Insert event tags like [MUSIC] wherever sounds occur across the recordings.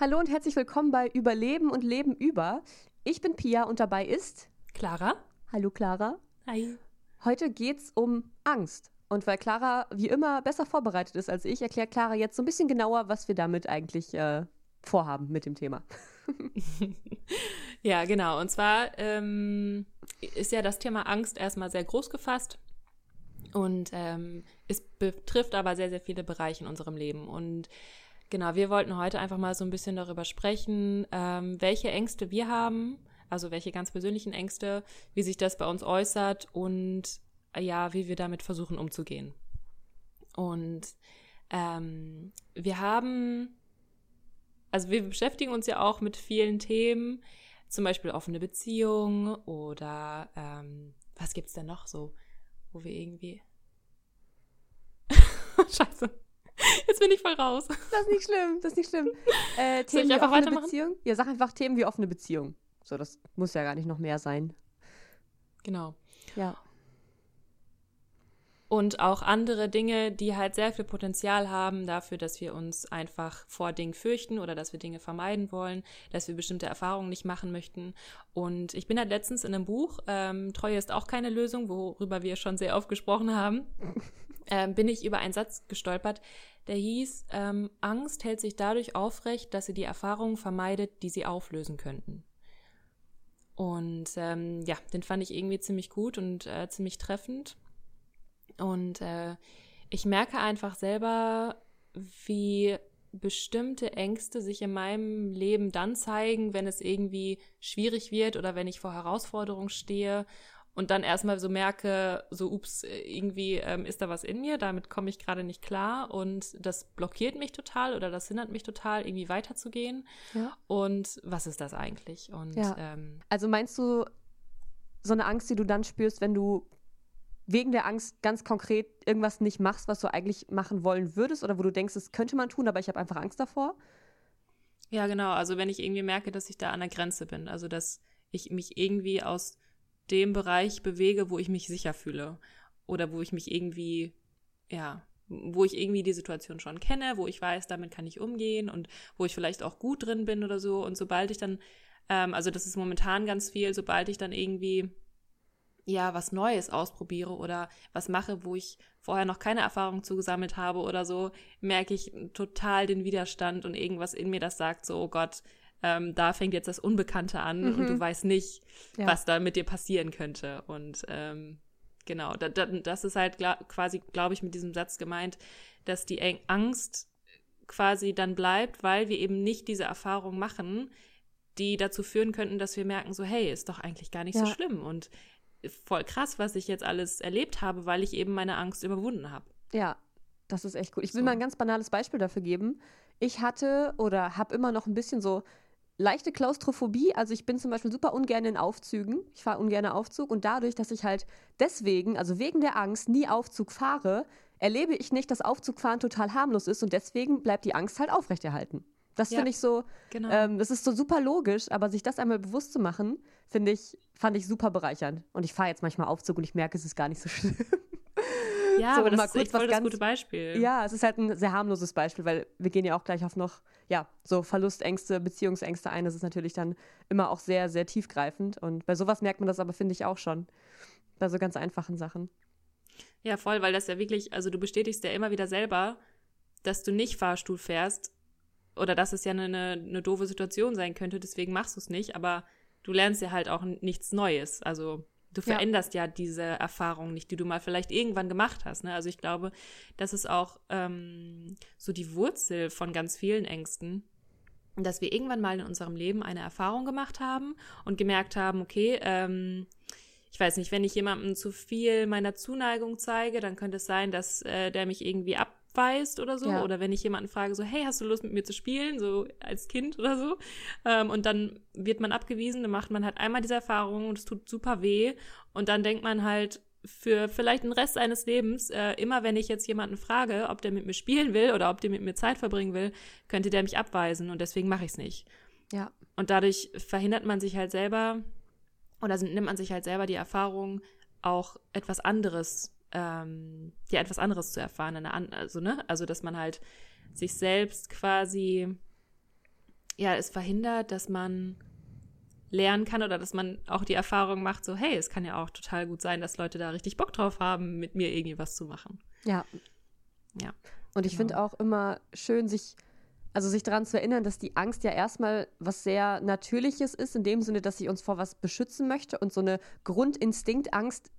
Hallo und herzlich willkommen bei Überleben und Leben über. Ich bin Pia und dabei ist Clara. Hallo Clara. Hi. Heute geht's um Angst. Und weil Clara wie immer besser vorbereitet ist als ich, erklärt Clara jetzt so ein bisschen genauer, was wir damit eigentlich äh, vorhaben mit dem Thema. [LAUGHS] ja, genau. Und zwar ähm, ist ja das Thema Angst erstmal sehr groß gefasst. Und ähm, es betrifft aber sehr, sehr viele Bereiche in unserem Leben. Und genau, wir wollten heute einfach mal so ein bisschen darüber sprechen, ähm, welche Ängste wir haben, also welche ganz persönlichen Ängste, wie sich das bei uns äußert und äh, ja, wie wir damit versuchen umzugehen. Und ähm, wir haben, also wir beschäftigen uns ja auch mit vielen Themen, zum Beispiel offene Beziehung oder ähm, was gibt's denn noch so? wo wir irgendwie. [LAUGHS] Scheiße. [LAUGHS] Jetzt bin ich voll raus. Das ist nicht schlimm, das ist nicht schlimm. Äh, Themen wie offene Beziehung? Ja, sag einfach Themen wie offene Beziehung. So, das muss ja gar nicht noch mehr sein. Genau. Ja und auch andere Dinge, die halt sehr viel Potenzial haben dafür, dass wir uns einfach vor Dingen fürchten oder dass wir Dinge vermeiden wollen, dass wir bestimmte Erfahrungen nicht machen möchten. Und ich bin halt letztens in einem Buch, ähm, Treue ist auch keine Lösung, worüber wir schon sehr oft gesprochen haben, [LAUGHS] ähm, bin ich über einen Satz gestolpert, der hieß, ähm, Angst hält sich dadurch aufrecht, dass sie die Erfahrungen vermeidet, die sie auflösen könnten. Und ähm, ja, den fand ich irgendwie ziemlich gut und äh, ziemlich treffend. Und äh, ich merke einfach selber, wie bestimmte Ängste sich in meinem Leben dann zeigen, wenn es irgendwie schwierig wird oder wenn ich vor Herausforderungen stehe und dann erstmal so merke, so ups, irgendwie ähm, ist da was in mir, damit komme ich gerade nicht klar und das blockiert mich total oder das hindert mich total, irgendwie weiterzugehen. Ja. Und was ist das eigentlich? Und ja. ähm, also meinst du so eine Angst, die du dann spürst, wenn du wegen der Angst ganz konkret irgendwas nicht machst, was du eigentlich machen wollen würdest oder wo du denkst, das könnte man tun, aber ich habe einfach Angst davor? Ja, genau. Also wenn ich irgendwie merke, dass ich da an der Grenze bin, also dass ich mich irgendwie aus dem Bereich bewege, wo ich mich sicher fühle oder wo ich mich irgendwie, ja, wo ich irgendwie die Situation schon kenne, wo ich weiß, damit kann ich umgehen und wo ich vielleicht auch gut drin bin oder so. Und sobald ich dann, ähm, also das ist momentan ganz viel, sobald ich dann irgendwie ja was Neues ausprobiere oder was mache, wo ich vorher noch keine Erfahrung zugesammelt habe oder so, merke ich total den Widerstand und irgendwas in mir, das sagt so, oh Gott, ähm, da fängt jetzt das Unbekannte an mhm. und du weißt nicht, ja. was da mit dir passieren könnte. Und ähm, genau, da, da, das ist halt glaub, quasi, glaube ich, mit diesem Satz gemeint, dass die Angst quasi dann bleibt, weil wir eben nicht diese Erfahrung machen, die dazu führen könnten, dass wir merken, so, hey, ist doch eigentlich gar nicht ja. so schlimm. Und voll krass, was ich jetzt alles erlebt habe, weil ich eben meine Angst überwunden habe. Ja, das ist echt gut. Ich will so. mal ein ganz banales Beispiel dafür geben. Ich hatte oder habe immer noch ein bisschen so leichte Klaustrophobie. Also ich bin zum Beispiel super ungern in Aufzügen. Ich fahre ungern Aufzug und dadurch, dass ich halt deswegen, also wegen der Angst, nie Aufzug fahre, erlebe ich nicht, dass Aufzugfahren total harmlos ist und deswegen bleibt die Angst halt aufrechterhalten. Das ja, finde ich so, genau. ähm, das ist so super logisch, aber sich das einmal bewusst zu machen, finde ich, fand ich super bereichernd. Und ich fahre jetzt manchmal Aufzug und ich merke, es ist gar nicht so [LAUGHS] schlimm. Ja, so, aber das ist voll das ganz, gute Beispiel. Ja, es ist halt ein sehr harmloses Beispiel, weil wir gehen ja auch gleich auf noch, ja, so Verlustängste, Beziehungsängste ein. Das ist natürlich dann immer auch sehr, sehr tiefgreifend. Und bei sowas merkt man das aber, finde ich, auch schon. Bei so ganz einfachen Sachen. Ja, voll, weil das ja wirklich, also du bestätigst ja immer wieder selber, dass du nicht Fahrstuhl fährst, oder dass es ja eine, eine doofe Situation sein könnte, deswegen machst du es nicht, aber du lernst ja halt auch nichts Neues. Also du veränderst ja, ja diese Erfahrung nicht, die du mal vielleicht irgendwann gemacht hast. Ne? Also ich glaube, das ist auch ähm, so die Wurzel von ganz vielen Ängsten, dass wir irgendwann mal in unserem Leben eine Erfahrung gemacht haben und gemerkt haben, okay, ähm, ich weiß nicht, wenn ich jemandem zu viel meiner Zuneigung zeige, dann könnte es sein, dass äh, der mich irgendwie ab abweist oder so. Ja. Oder wenn ich jemanden frage, so, hey, hast du Lust mit mir zu spielen? So als Kind oder so. Ähm, und dann wird man abgewiesen, dann macht man halt einmal diese Erfahrung und es tut super weh. Und dann denkt man halt, für vielleicht den Rest seines Lebens, äh, immer wenn ich jetzt jemanden frage, ob der mit mir spielen will oder ob der mit mir Zeit verbringen will, könnte der mich abweisen und deswegen mache ich es nicht. Ja. Und dadurch verhindert man sich halt selber oder nimmt man sich halt selber die Erfahrung, auch etwas anderes ähm, ja etwas anderes zu erfahren. Also, ne? also, dass man halt sich selbst quasi ja, es verhindert, dass man lernen kann oder dass man auch die Erfahrung macht, so, hey, es kann ja auch total gut sein, dass Leute da richtig Bock drauf haben, mit mir irgendwie was zu machen. Ja. Ja. Und ich genau. finde auch immer schön, sich, also sich daran zu erinnern, dass die Angst ja erstmal was sehr Natürliches ist, in dem Sinne, dass sie uns vor was beschützen möchte und so eine Grundinstinktangst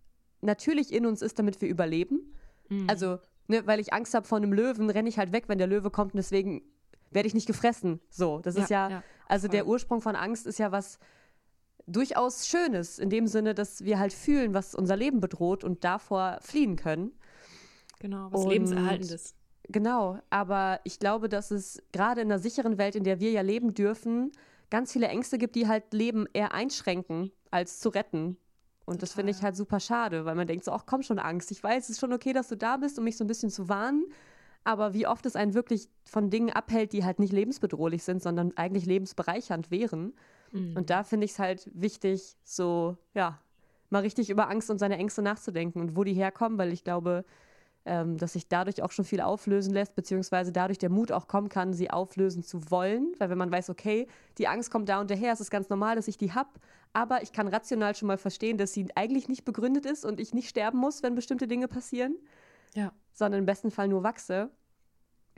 natürlich in uns ist, damit wir überleben. Mhm. Also, ne, weil ich Angst habe vor einem Löwen, renne ich halt weg, wenn der Löwe kommt und deswegen werde ich nicht gefressen. So, das ja, ist ja, ja also voll. der Ursprung von Angst ist ja was durchaus Schönes, in dem Sinne, dass wir halt fühlen, was unser Leben bedroht und davor fliehen können. Genau, was und, Lebenserhaltendes. Genau, aber ich glaube, dass es gerade in einer sicheren Welt, in der wir ja leben dürfen, ganz viele Ängste gibt, die halt Leben eher einschränken, als zu retten. Und Total. das finde ich halt super schade, weil man denkt so, ach komm schon Angst, ich weiß, es ist schon okay, dass du da bist, um mich so ein bisschen zu warnen, aber wie oft es einen wirklich von Dingen abhält, die halt nicht lebensbedrohlich sind, sondern eigentlich lebensbereichernd wären. Mhm. Und da finde ich es halt wichtig, so, ja, mal richtig über Angst und seine Ängste nachzudenken und wo die herkommen, weil ich glaube, ähm, dass sich dadurch auch schon viel auflösen lässt, beziehungsweise dadurch der Mut auch kommen kann, sie auflösen zu wollen. Weil wenn man weiß, okay, die Angst kommt da und daher, es ist ganz normal, dass ich die habe, aber ich kann rational schon mal verstehen, dass sie eigentlich nicht begründet ist und ich nicht sterben muss, wenn bestimmte Dinge passieren ja. sondern im besten Fall nur wachse,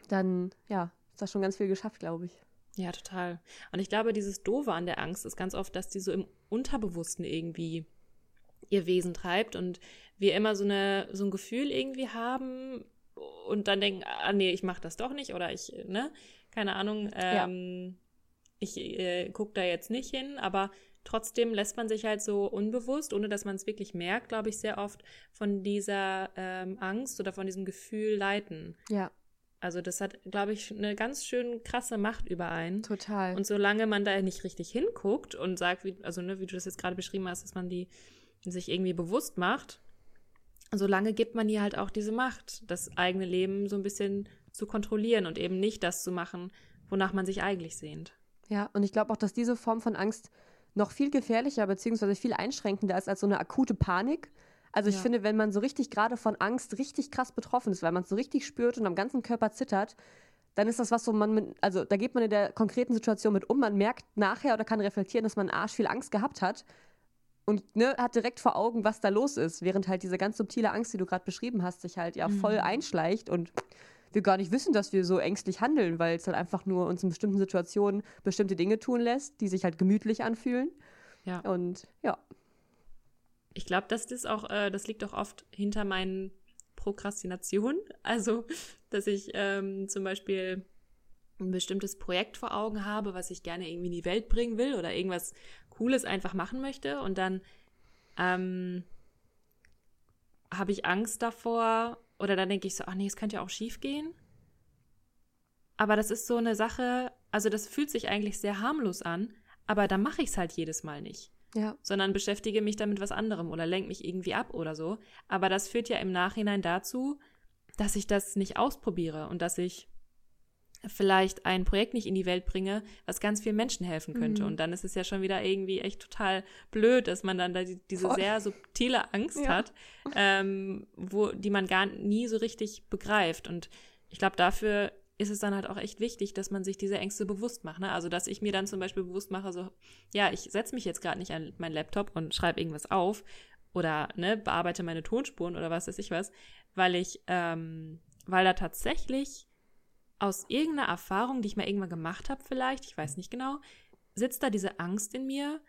dann ja, ist das schon ganz viel geschafft, glaube ich. Ja, total. Und ich glaube, dieses Doofe an der Angst ist ganz oft, dass die so im Unterbewussten irgendwie ihr Wesen treibt und wir immer so, eine, so ein Gefühl irgendwie haben und dann denken, ah nee, ich mache das doch nicht oder ich, ne, keine Ahnung, ähm, ja. ich äh, gucke da jetzt nicht hin, aber Trotzdem lässt man sich halt so unbewusst, ohne dass man es wirklich merkt, glaube ich, sehr oft von dieser ähm, Angst oder von diesem Gefühl leiten. Ja. Also das hat, glaube ich, eine ganz schön krasse Macht über einen. Total. Und solange man da nicht richtig hinguckt und sagt, wie, also ne, wie du das jetzt gerade beschrieben hast, dass man die sich irgendwie bewusst macht, solange gibt man ihr halt auch diese Macht, das eigene Leben so ein bisschen zu kontrollieren und eben nicht das zu machen, wonach man sich eigentlich sehnt. Ja, und ich glaube auch, dass diese Form von Angst noch viel gefährlicher bzw. viel einschränkender ist als so eine akute Panik. Also ich ja. finde, wenn man so richtig gerade von Angst richtig krass betroffen ist, weil man es so richtig spürt und am ganzen Körper zittert, dann ist das was, so man mit, also da geht man in der konkreten Situation mit um, man merkt nachher oder kann reflektieren, dass man arsch viel Angst gehabt hat und ne, hat direkt vor Augen, was da los ist, während halt diese ganz subtile Angst, die du gerade beschrieben hast, sich halt ja mhm. voll einschleicht und wir gar nicht wissen, dass wir so ängstlich handeln, weil es halt einfach nur uns in bestimmten Situationen bestimmte Dinge tun lässt, die sich halt gemütlich anfühlen. Ja. Und ja. Ich glaube, dass das auch, äh, das liegt auch oft hinter meinen Prokrastinationen. [LAUGHS] Also, dass ich ähm, zum Beispiel ein bestimmtes Projekt vor Augen habe, was ich gerne irgendwie in die Welt bringen will oder irgendwas Cooles einfach machen möchte und dann ähm, habe ich Angst davor, oder dann denke ich so, ach nee, es könnte ja auch schief gehen. Aber das ist so eine Sache, also das fühlt sich eigentlich sehr harmlos an, aber dann mache ich es halt jedes Mal nicht. Ja. Sondern beschäftige mich damit was anderem oder lenke mich irgendwie ab oder so. Aber das führt ja im Nachhinein dazu, dass ich das nicht ausprobiere und dass ich vielleicht ein Projekt nicht in die Welt bringe, was ganz vielen Menschen helfen könnte. Mhm. Und dann ist es ja schon wieder irgendwie echt total blöd, dass man dann da die, diese Voll. sehr subtile Angst ja. hat, ähm, wo, die man gar nie so richtig begreift. Und ich glaube, dafür ist es dann halt auch echt wichtig, dass man sich diese Ängste bewusst macht. Ne? Also, dass ich mir dann zum Beispiel bewusst mache, so, ja, ich setze mich jetzt gerade nicht an meinen Laptop und schreibe irgendwas auf oder ne, bearbeite meine Tonspuren oder was weiß ich was, weil ich, ähm, weil da tatsächlich aus irgendeiner Erfahrung, die ich mal irgendwann gemacht habe, vielleicht, ich weiß nicht genau, sitzt da diese Angst in mir,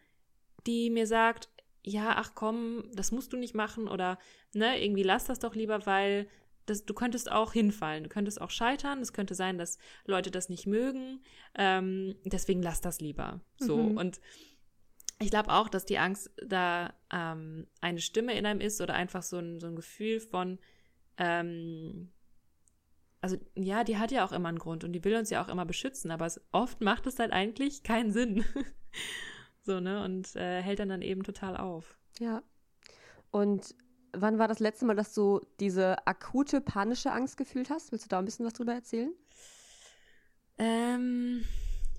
die mir sagt, ja, ach komm, das musst du nicht machen oder ne, irgendwie lass das doch lieber, weil das, du könntest auch hinfallen, du könntest auch scheitern, es könnte sein, dass Leute das nicht mögen, ähm, deswegen lass das lieber. So mhm. und ich glaube auch, dass die Angst da ähm, eine Stimme in einem ist oder einfach so ein, so ein Gefühl von, ähm, also ja, die hat ja auch immer einen Grund und die will uns ja auch immer beschützen, aber es, oft macht es halt eigentlich keinen Sinn. [LAUGHS] so, ne? Und äh, hält dann dann eben total auf. Ja. Und wann war das letzte Mal, dass du diese akute panische Angst gefühlt hast? Willst du da ein bisschen was drüber erzählen? Ähm,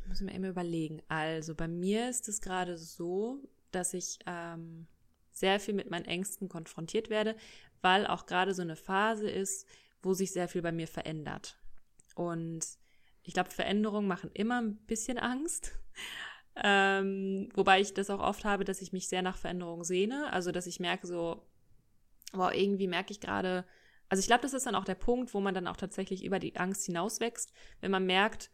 ich muss mir immer überlegen. Also bei mir ist es gerade so, dass ich ähm, sehr viel mit meinen Ängsten konfrontiert werde, weil auch gerade so eine Phase ist, wo sich sehr viel bei mir verändert. Und ich glaube, Veränderungen machen immer ein bisschen Angst. [LAUGHS] Ähm, wobei ich das auch oft habe, dass ich mich sehr nach Veränderungen sehne. Also, dass ich merke so, wow, irgendwie merke ich gerade, also ich glaube, das ist dann auch der Punkt, wo man dann auch tatsächlich über die Angst hinauswächst, wenn man merkt,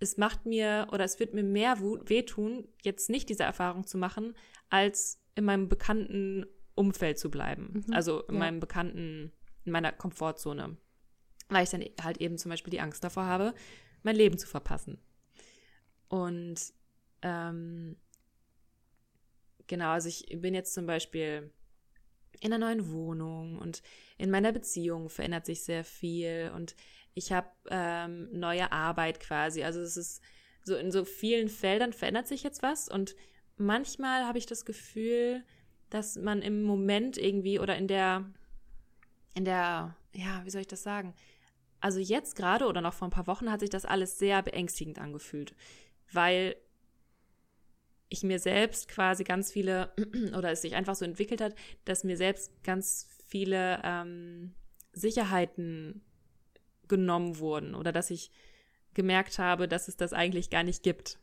es macht mir oder es wird mir mehr wehtun, jetzt nicht diese Erfahrung zu machen, als in meinem bekannten Umfeld zu bleiben. Mhm, also in ja. meinem bekannten, in meiner Komfortzone. Weil ich dann halt eben zum Beispiel die Angst davor habe, mein Leben zu verpassen. Und ähm, genau, also ich bin jetzt zum Beispiel in einer neuen Wohnung und in meiner Beziehung verändert sich sehr viel und ich habe ähm, neue Arbeit quasi. Also es ist so in so vielen Feldern verändert sich jetzt was und manchmal habe ich das Gefühl, dass man im Moment irgendwie oder in der in der ja, wie soll ich das sagen? Also jetzt gerade oder noch vor ein paar Wochen hat sich das alles sehr beängstigend angefühlt, weil ich mir selbst quasi ganz viele, [CLEARS THROAT] oder es sich einfach so entwickelt hat, dass mir selbst ganz viele ähm, Sicherheiten genommen wurden oder dass ich gemerkt habe, dass es das eigentlich gar nicht gibt.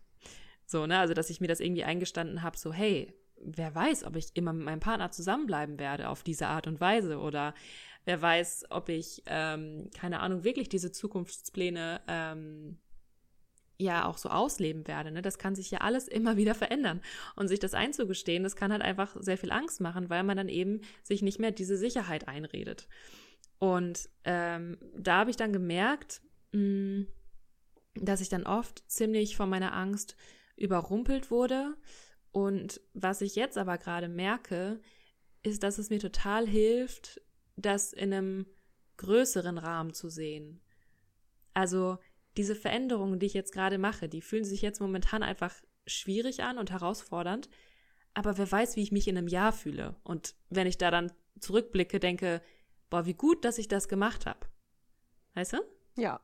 So, ne, also dass ich mir das irgendwie eingestanden habe, so, hey, wer weiß, ob ich immer mit meinem Partner zusammenbleiben werde auf diese Art und Weise oder wer weiß, ob ich, ähm, keine Ahnung, wirklich diese Zukunftspläne ähm, ja auch so ausleben werde. Ne? Das kann sich ja alles immer wieder verändern. Und sich das einzugestehen, das kann halt einfach sehr viel Angst machen, weil man dann eben sich nicht mehr diese Sicherheit einredet. Und ähm, da habe ich dann gemerkt, mh, mm, dass ich dann oft ziemlich von meiner Angst überrumpelt wurde. Und was ich jetzt aber gerade merke, ist, dass es mir total hilft, das in einem größeren Rahmen zu sehen. Also diese Veränderungen, die ich jetzt gerade mache, die fühlen sich jetzt momentan einfach schwierig an und herausfordernd. Aber wer weiß, wie ich mich in einem Jahr fühle. Und wenn ich da dann zurückblicke, denke, boah, wie gut, dass ich das gemacht habe. Weißt du? Ja.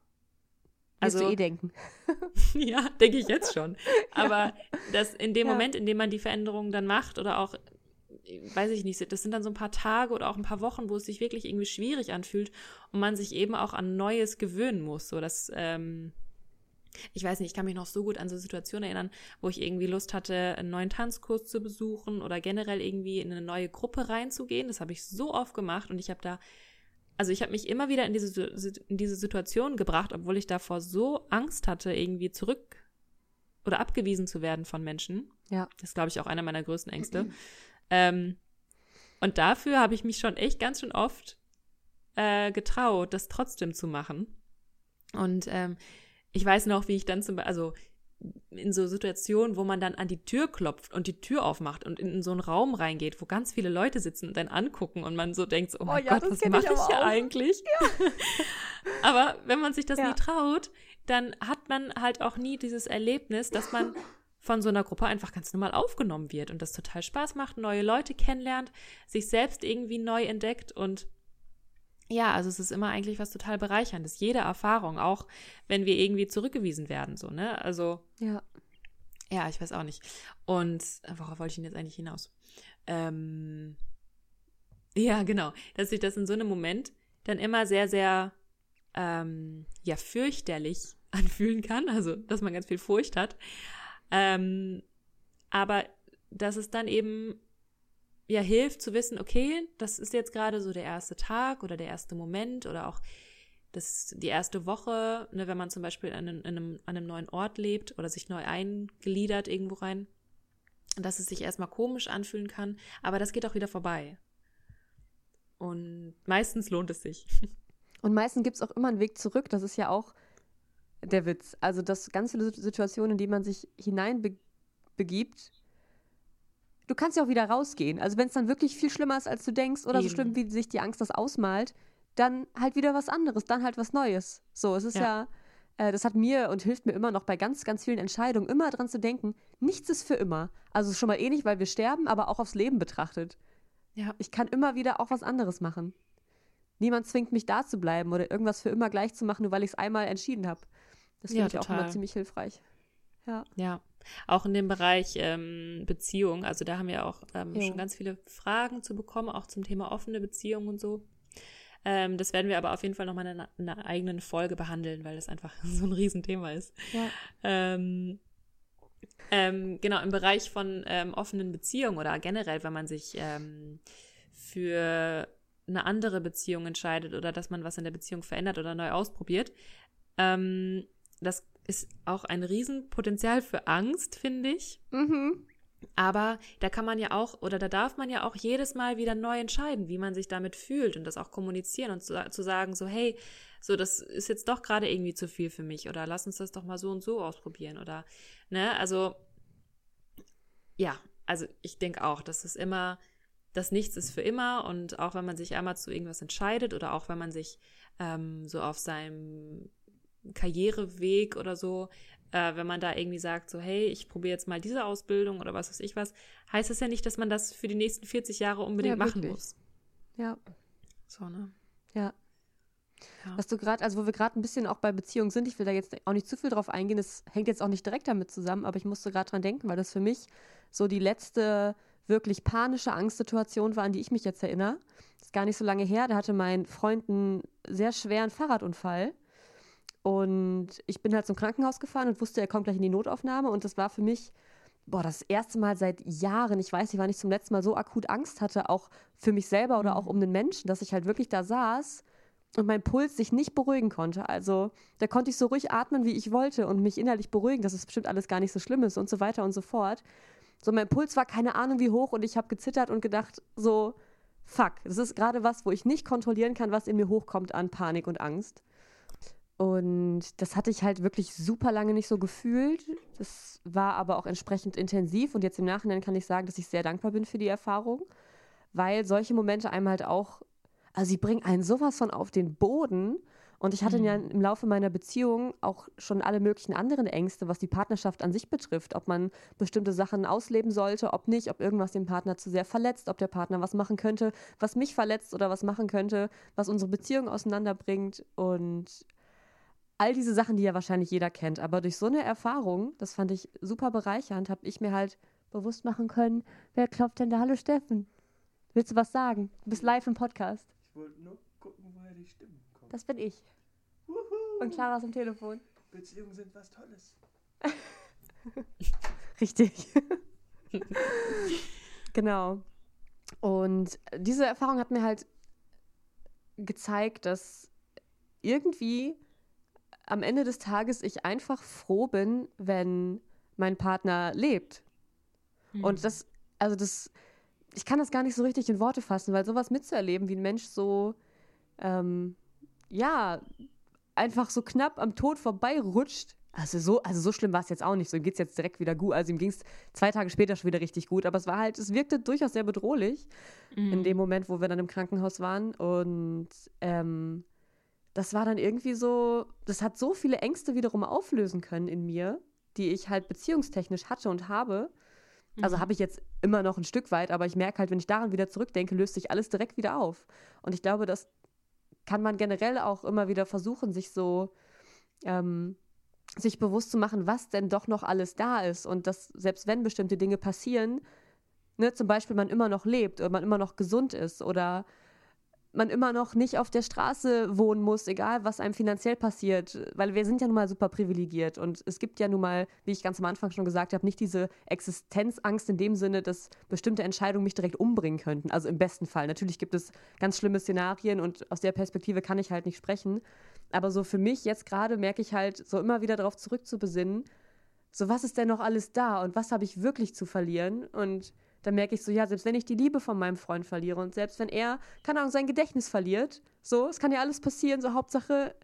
Also du eh denken. [LAUGHS] ja, denke ich jetzt schon. Aber [LAUGHS] das in dem ja. Moment, in dem man die Veränderungen dann macht oder auch weiß ich nicht, das sind dann so ein paar Tage oder auch ein paar Wochen, wo es sich wirklich irgendwie schwierig anfühlt und man sich eben auch an Neues gewöhnen muss. So dass, ähm, ich weiß nicht, ich kann mich noch so gut an so Situationen erinnern, wo ich irgendwie Lust hatte, einen neuen Tanzkurs zu besuchen oder generell irgendwie in eine neue Gruppe reinzugehen. Das habe ich so oft gemacht und ich habe da, also ich habe mich immer wieder in diese, in diese Situation gebracht, obwohl ich davor so Angst hatte, irgendwie zurück oder abgewiesen zu werden von Menschen. Ja. Das ist, glaube ich, auch einer meiner größten Ängste. [CLEARS THROAT] Ähm, und dafür habe ich mich schon echt ganz schön oft äh, getraut, das trotzdem zu machen. Und ähm, ich weiß noch, wie ich dann zum Beispiel, also in so Situationen, wo man dann an die Tür klopft und die Tür aufmacht und in so einen Raum reingeht, wo ganz viele Leute sitzen und dann angucken und man so denkt, so, oh, oh mein ja, Gott, was mache ich, ich hier eigentlich? Ja. [LAUGHS] aber wenn man sich das ja. nie traut, dann hat man halt auch nie dieses Erlebnis, dass man von so einer Gruppe einfach ganz normal aufgenommen wird und das total Spaß macht, neue Leute kennenlernt, sich selbst irgendwie neu entdeckt und ja, also es ist immer eigentlich was total bereicherndes. Jede Erfahrung, auch wenn wir irgendwie zurückgewiesen werden, so, ne? Also. Ja. Ja, ich weiß auch nicht. Und worauf wollte ich denn jetzt eigentlich hinaus? Ähm, ja, genau. Dass sich das in so einem Moment dann immer sehr, sehr, ähm, ja, fürchterlich [LAUGHS] anfühlen kann. Also, dass man ganz viel Furcht hat. Ähm, aber dass es dann eben ja hilft zu wissen, okay, das ist jetzt gerade so der erste Tag oder der erste Moment oder auch das die erste Woche, ne, wenn man zum Beispiel an an, einem, an einem neuen Ort lebt oder sich neu eingliedert irgendwo rein, dass es sich erstmal komisch anfühlen kann, aber das geht auch wieder vorbei. Und meistens lohnt es sich. [LAUGHS] Und meistens gibt es auch immer einen Weg zurück. Das ist ja auch der Witz. Also, dass ganz viele Situationen, in die man sich hineinbegibt, du kannst ja auch wieder rausgehen. Also, wenn es dann wirklich viel schlimmer ist, als du denkst, oder Eben. so schlimm, wie sich die Angst das ausmalt, dann halt wieder was anderes, dann halt was Neues. So, es ist ja, ja äh, das hat mir und hilft mir immer noch bei ganz, ganz vielen Entscheidungen, immer dran zu denken, nichts ist für immer. Also schon mal eh nicht, weil wir sterben, aber auch aufs Leben betrachtet. Ja. Ich kann immer wieder auch was anderes machen. Niemand zwingt mich da zu bleiben oder irgendwas für immer gleich zu machen, nur weil ich es einmal entschieden habe. Das finde ja, ich total. auch immer ziemlich hilfreich. Ja. Ja. Auch in dem Bereich ähm, Beziehung, also da haben wir auch ähm, schon ganz viele Fragen zu bekommen, auch zum Thema offene Beziehung und so. Ähm, das werden wir aber auf jeden Fall nochmal in einer, in einer eigenen Folge behandeln, weil das einfach [LAUGHS] so ein Riesenthema ist. Ja. Ähm, ähm, genau, im Bereich von ähm, offenen Beziehungen oder generell, wenn man sich ähm, für eine andere Beziehung entscheidet oder dass man was in der Beziehung verändert oder neu ausprobiert, ähm, das ist auch ein Riesenpotenzial für Angst, finde ich. Mhm. Aber da kann man ja auch oder da darf man ja auch jedes Mal wieder neu entscheiden, wie man sich damit fühlt und das auch kommunizieren und zu, zu sagen, so, hey, so, das ist jetzt doch gerade irgendwie zu viel für mich oder lass uns das doch mal so und so ausprobieren oder, ne, also, ja, also ich denke auch, dass es immer, dass nichts ist für immer und auch wenn man sich einmal zu irgendwas entscheidet oder auch wenn man sich ähm, so auf seinem Karriereweg oder so äh, wenn man da irgendwie sagt, so, hey, ich probiere jetzt mal diese Ausbildung oder was weiß ich was, heißt das ja nicht, dass man das für die nächsten 40 Jahre unbedingt ja, machen muss. Ja. So, ne? Ja. Ja. Was du gerade, also wo wir gerade ein bisschen auch bei Beziehungen sind, ich will da jetzt auch nicht zu viel drauf eingehen, das hängt jetzt auch nicht direkt damit zusammen, aber ich musste gerade dran denken, weil das für mich so die letzte wirklich panische Angstsituation war, an die ich mich jetzt erinnere. Das ist gar nicht so lange her, da hatte mein Freund einen sehr schweren Fahrradunfall und ich bin halt zum Krankenhaus gefahren und wusste, er kommt gleich in die Notaufnahme. Und das war für mich, boah, das erste Mal seit Jahren, ich weiß nicht, wann ich zum letzten Mal so akut Angst hatte, auch für mich selber oder auch um den Menschen, dass ich halt wirklich da saß und mein Puls sich nicht beruhigen konnte. Also da konnte ich so ruhig atmen, wie ich wollte und mich innerlich beruhigen, dass es bestimmt alles gar nicht so schlimm ist und so weiter und so fort. So, mein Puls war keine Ahnung wie hoch und ich habe gezittert und gedacht, so, fuck, das ist gerade was, wo ich nicht kontrollieren kann, was in mir hochkommt an Panik und Angst. Und das hatte ich halt wirklich super lange nicht so gefühlt. Das war aber auch entsprechend intensiv. Und jetzt im Nachhinein kann ich sagen, dass ich sehr dankbar bin für die Erfahrung, weil solche Momente einem halt auch, also sie bringen einen sowas von auf den Boden. Und ich hatte mhm. ja im Laufe meiner Beziehung auch schon alle möglichen anderen Ängste, was die Partnerschaft an sich betrifft. Ob man bestimmte Sachen ausleben sollte, ob nicht, ob irgendwas den Partner zu sehr verletzt, ob der Partner was machen könnte, was mich verletzt oder was machen könnte, was unsere Beziehung auseinanderbringt. Und all diese Sachen, die ja wahrscheinlich jeder kennt. Aber durch so eine Erfahrung, das fand ich super bereichernd, habe ich mir halt bewusst machen können, wer klopft denn da? Hallo Steffen. Willst du was sagen? Du bist live im Podcast. Ich wollte nur gucken, woher die Stimmen kommen. Das bin ich. Wuhu. Und Clara ist am Telefon. Beziehungen sind was Tolles. [LAUGHS] Richtig. [LAUGHS] genau. Und diese Erfahrung hat mir halt gezeigt, dass irgendwie am Ende des Tages ich einfach froh bin, wenn mein Partner lebt. Mhm. Und das, also das, ich kann das gar nicht so richtig in Worte fassen, weil sowas mitzuerleben, wie ein Mensch so, ähm, ja, einfach so knapp am Tod vorbeirutscht. Also so, also so schlimm war es jetzt auch nicht. So ihm geht es jetzt direkt wieder gut. Also ihm ging es zwei Tage später schon wieder richtig gut. Aber es war halt, es wirkte durchaus sehr bedrohlich mhm. in dem Moment, wo wir dann im Krankenhaus waren. Und ähm, das war dann irgendwie so, das hat so viele Ängste wiederum auflösen können in mir, die ich halt beziehungstechnisch hatte und habe. Also mhm. habe ich jetzt immer noch ein Stück weit, aber ich merke halt, wenn ich daran wieder zurückdenke, löst sich alles direkt wieder auf. Und ich glaube, das kann man generell auch immer wieder versuchen, sich so, ähm, sich bewusst zu machen, was denn doch noch alles da ist und dass selbst wenn bestimmte Dinge passieren, ne, zum Beispiel man immer noch lebt oder man immer noch gesund ist oder man immer noch nicht auf der Straße wohnen muss, egal was einem finanziell passiert, weil wir sind ja nun mal super privilegiert und es gibt ja nun mal, wie ich ganz am Anfang schon gesagt habe, nicht diese Existenzangst in dem Sinne, dass bestimmte Entscheidungen mich direkt umbringen könnten. Also im besten Fall. Natürlich gibt es ganz schlimme Szenarien und aus der Perspektive kann ich halt nicht sprechen. Aber so für mich jetzt gerade merke ich halt, so immer wieder darauf zurückzubesinnen, so was ist denn noch alles da und was habe ich wirklich zu verlieren und dann merke ich so, ja, selbst wenn ich die Liebe von meinem Freund verliere und selbst wenn er, keine Ahnung, sein Gedächtnis verliert, so, es kann ja alles passieren, so Hauptsache,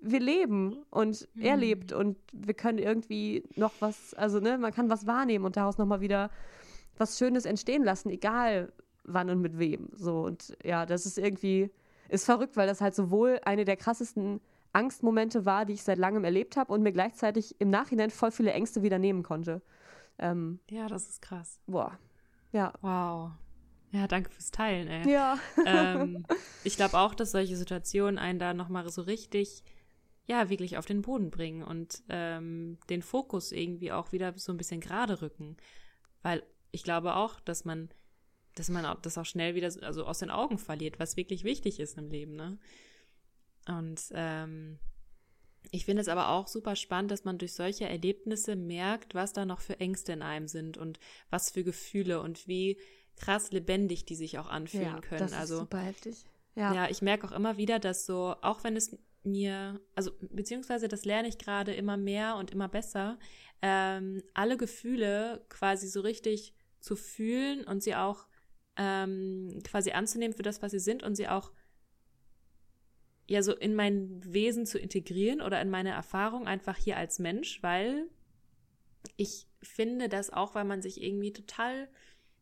wir leben und mhm. er lebt und wir können irgendwie noch was, also ne, man kann was wahrnehmen und daraus nochmal wieder was Schönes entstehen lassen, egal wann und mit wem. So, und ja, das ist irgendwie, ist verrückt, weil das halt sowohl eine der krassesten Angstmomente war, die ich seit langem erlebt habe und mir gleichzeitig im Nachhinein voll viele Ängste wieder nehmen konnte. Ähm, ja, das ist krass. Boah, ja. Wow. Ja, danke fürs Teilen, ey. Ja. ähm, [LAUGHS] ich glaube auch, dass solche Situationen einen da nochmal so richtig, ja, wirklich auf den Boden bringen und ähm, den Fokus irgendwie auch wieder so ein bisschen gerade rücken. Weil ich glaube auch, dass man dass man auch, das auch schnell wieder also aus den Augen verliert, was wirklich wichtig ist im Leben, ne? Und ähm, ich finde es aber auch super spannend, dass man durch solche Erlebnisse merkt, was da noch für Ängste in einem sind und was für Gefühle und wie krass lebendig die sich auch anfühlen ja, können. Das ist also super heftig. Ja. ja, ich merke auch immer wieder, dass so, auch wenn es mir, also beziehungsweise das lerne ich gerade immer mehr und immer besser, ähm, alle Gefühle quasi so richtig zu fühlen und sie auch ähm, quasi anzunehmen für das, was sie sind und sie auch ja so in mein Wesen zu integrieren oder in meine Erfahrung einfach hier als Mensch, weil ich finde, dass auch, weil man sich irgendwie total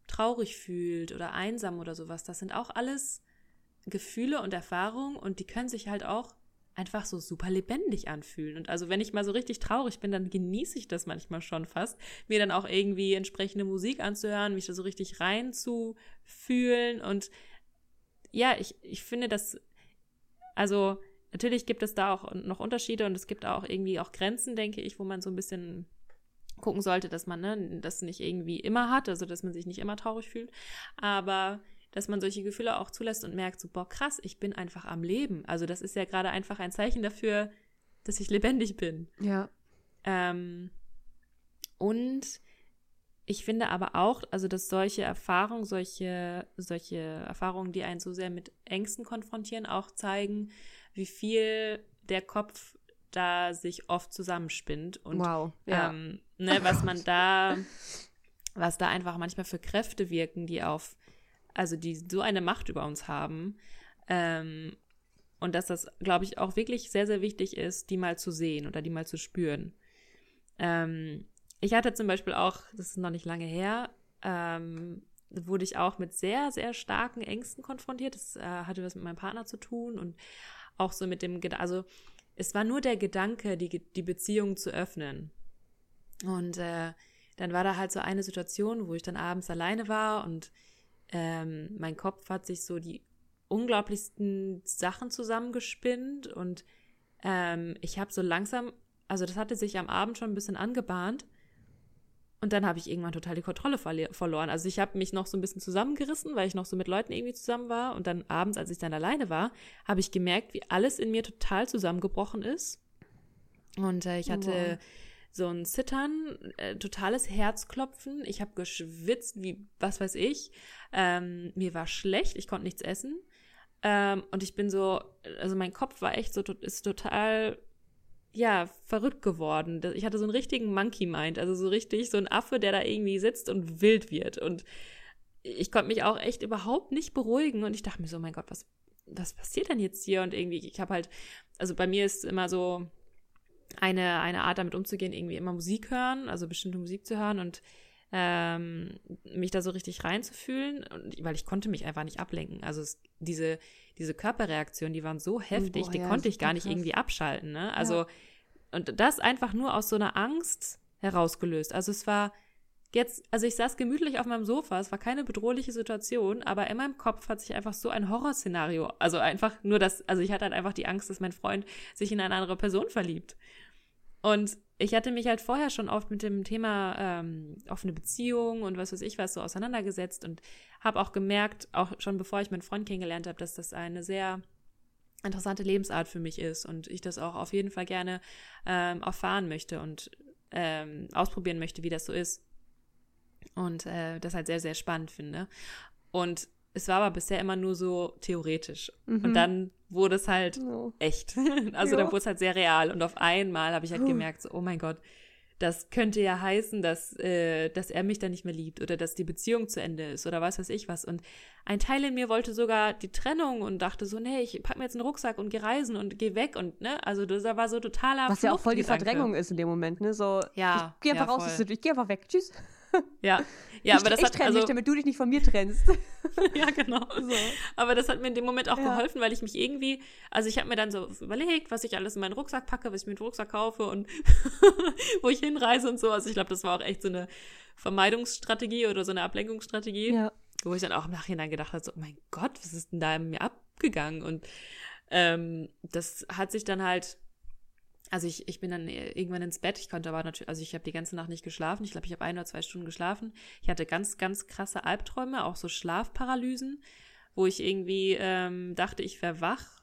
traurig fühlt oder einsam oder sowas, das sind auch alles Gefühle und Erfahrungen und die können sich halt auch einfach so super lebendig anfühlen. Und also wenn ich mal so richtig traurig bin, dann genieße ich das manchmal schon fast, mir dann auch irgendwie entsprechende Musik anzuhören, mich da so richtig reinzufühlen. Und ja, ich, ich finde das, also natürlich gibt es da auch noch Unterschiede und es gibt auch irgendwie auch Grenzen, denke ich, wo man so ein bisschen gucken sollte, dass man ne, das nicht irgendwie immer hat, also dass man sich nicht immer traurig fühlt. Aber dass man solche Gefühle auch zulässt und merkt, so, boah, krass, ich bin einfach am Leben. Also das ist ja gerade einfach ein Zeichen dafür, dass ich lebendig bin. Ja. Ähm, und ich finde aber auch, also dass solche Erfahrungen, solche, solche Erfahrungen, die einen so sehr mit Ängsten konfrontieren, auch zeigen, wie viel der Kopf da sich oft zusammenspinnt und wow. Ja. ähm, ne, was man da, was da einfach manchmal für Kräfte wirken, die auf also die so eine Macht über uns haben. Ähm, und dass das, glaube ich, auch wirklich sehr, sehr wichtig ist, die mal zu sehen oder die mal zu spüren. Ähm, ich hatte zum Beispiel auch, das ist noch nicht lange her, ähm, wurde ich auch mit sehr, sehr starken Ängsten konfrontiert. Das äh, hatte was mit meinem Partner zu tun und auch so mit dem, also es war nur der Gedanke, die, die Beziehung zu öffnen. Und äh, dann war da halt so eine Situation, wo ich dann abends alleine war und ähm, mein Kopf hat sich so die unglaublichsten Sachen zusammengespinnt und ähm, ich habe so langsam, also das hatte sich am Abend schon ein bisschen angebahnt und dann habe ich irgendwann total die Kontrolle verloren. Also ich habe mich noch so ein bisschen zusammengerissen, weil ich noch so mit Leuten irgendwie zusammen war und dann abends, als ich dann alleine war, habe ich gemerkt, wie alles in mir total zusammengebrochen ist und äh, ich hatte wow so ein Zittern, äh, totales Herzklopfen. Ich habe geschwitzt, wie was weiß ich. Ähm, mir war schlecht, ich konnte nichts essen. Ähm, und ich bin so, also mein Kopf war echt so, ist total, ja, verrückt geworden. Ich hatte so einen richtigen Monkey Mind, also so richtig so ein Affe, der da irgendwie sitzt und wild wird. Und ich konnte mich auch echt überhaupt nicht beruhigen. Und ich dachte mir so, mein Gott, was, was passiert denn jetzt hier? Und irgendwie, ich habe halt, also bei mir ist immer so, eine, eine Art damit umzugehen, irgendwie immer Musik hören, also bestimmte Musik zu hören und ähm, mich da so richtig reinzufühlen, weil ich konnte mich einfach nicht ablenken. Also es, diese, diese Körperreaktionen, die waren so heftig, Boah, die ja, konnte ich gar nicht krass. irgendwie abschalten. Ne? Also, ja. und das einfach nur aus so einer Angst herausgelöst. Also es war jetzt, also ich saß gemütlich auf meinem Sofa, es war keine bedrohliche Situation, aber in meinem Kopf hat sich einfach so ein Horrorszenario, also einfach nur das, also ich hatte halt einfach die Angst, dass mein Freund sich in eine andere Person verliebt. Und ich hatte mich halt vorher schon oft mit dem Thema ähm, offene Beziehung und was weiß ich was so auseinandergesetzt und habe auch gemerkt, auch schon bevor ich meinen Freund kennengelernt habe, dass das eine sehr interessante Lebensart für mich ist und ich das auch auf jeden Fall gerne ähm, erfahren möchte und ähm, ausprobieren möchte, wie das so ist. Und äh, das halt sehr, sehr spannend finde. Und es war aber bisher immer nur so theoretisch. Mhm. Und dann wurde es halt oh. echt. [LAUGHS] Also ja. dann wurde es halt sehr real. Und auf einmal habe ich halt gemerkt, so, oh mein Gott, das könnte ja heißen, dass, äh, dass er mich dann nicht mehr liebt oder dass die Beziehung zu Ende ist oder was weiß ich was. Und ein Teil in mir wollte sogar die Trennung und dachte so, nee, ich pack mir jetzt einen Rucksack und geh reisen und geh weg und ne, also das war so totaler Was ja auch voll die Verdrängung ist in dem Moment, ne, so, ja, ich geh einfach ja, raus, ich geh einfach weg, tschüss. [LAUGHS] Ja, ja, ich, aber das ich hat trenne also, mich, damit du dich nicht von mir trennst. [LAUGHS] ja, genau. [LAUGHS] So. Aber das hat mir in dem Moment auch ja. geholfen, weil ich mich irgendwie, also ich habe mir dann so überlegt, was ich alles in meinen Rucksack packe, was ich mir den Rucksack kaufe und wo ich hinreise und so. Also ich glaube, das war auch echt so eine Vermeidungsstrategie oder so eine Ablenkungsstrategie, ja. wo ich dann auch im Nachhinein gedacht habe, so, oh mein Gott, was ist denn da in mir abgegangen? Und ähm, das hat sich dann halt also ich, ich bin dann irgendwann ins Bett. Ich konnte aber natürlich, also ich habe die ganze Nacht nicht geschlafen. Ich glaube, ich habe ein oder zwei Stunden geschlafen. Ich hatte ganz, ganz krasse Albträume, auch so Schlafparalysen, wo ich irgendwie ähm, dachte, ich wäre wach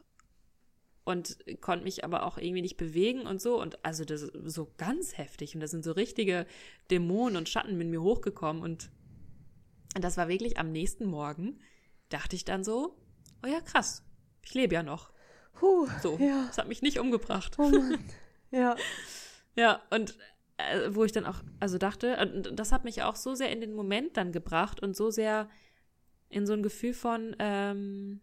und konnte mich aber auch irgendwie nicht bewegen und so. Und also das ist so ganz heftig. Und da sind so richtige Dämonen und Schatten mit mir hochgekommen. Und das war wirklich am nächsten Morgen, dachte ich dann so, oh ja, krass, ich lebe ja noch. Puh, So, ja. das hat mich nicht umgebracht. Oh Mann. [LAUGHS] ja. Ja, und äh, wo ich dann auch, also dachte, und das hat mich auch so sehr in den Moment dann gebracht und so sehr in so ein Gefühl von, ähm,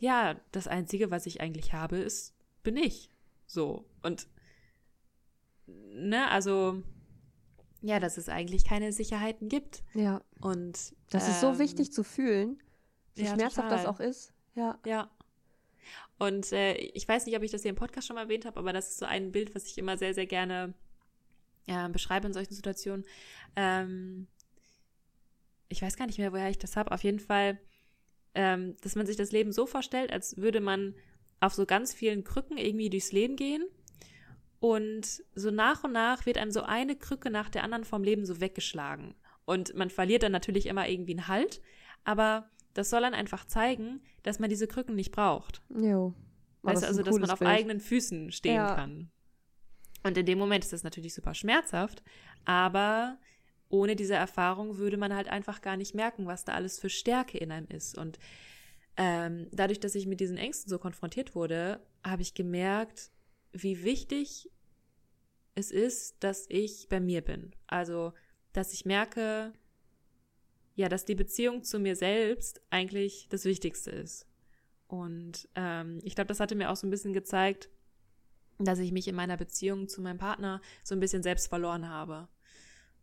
ja, das Einzige, was ich eigentlich habe, ist, bin ich. So. Und, ne, also, ja, dass es eigentlich keine Sicherheiten gibt. Ja. Und Das ist so ähm, wichtig zu fühlen, wie ja, schmerzhaft das total. auch ist. Ja. Ja. Und äh, ich weiß nicht, ob ich das hier im Podcast schon mal erwähnt habe, aber das ist so ein Bild, was ich immer sehr, sehr gerne äh, beschreibe in solchen Situationen. Ähm, ich weiß gar nicht mehr, woher ich das habe. Auf jeden Fall, ähm, dass man sich das Leben so vorstellt, als würde man auf so ganz vielen Krücken irgendwie durchs Leben gehen. Und so nach und nach wird einem so eine Krücke nach der anderen vom Leben so weggeschlagen. Und man verliert dann natürlich immer irgendwie einen Halt. Aber das soll dann einfach zeigen, dass man diese Krücken nicht braucht. Jo. Aber Weißt du, also, dass man auf Bild. eigenen Füßen stehen Ja. kann. Und in dem Moment ist das natürlich super schmerzhaft, aber ohne diese Erfahrung würde man halt einfach gar nicht merken, was da alles für Stärke in einem ist. Und ähm, dadurch, dass ich mit diesen Ängsten so konfrontiert wurde, habe ich gemerkt, wie wichtig es ist, dass ich bei mir bin. Also, dass ich merke, ja, dass die Beziehung zu mir selbst eigentlich das Wichtigste ist. Und ähm, ich glaube, das hatte mir auch so ein bisschen gezeigt, dass ich mich in meiner Beziehung zu meinem Partner so ein bisschen selbst verloren habe.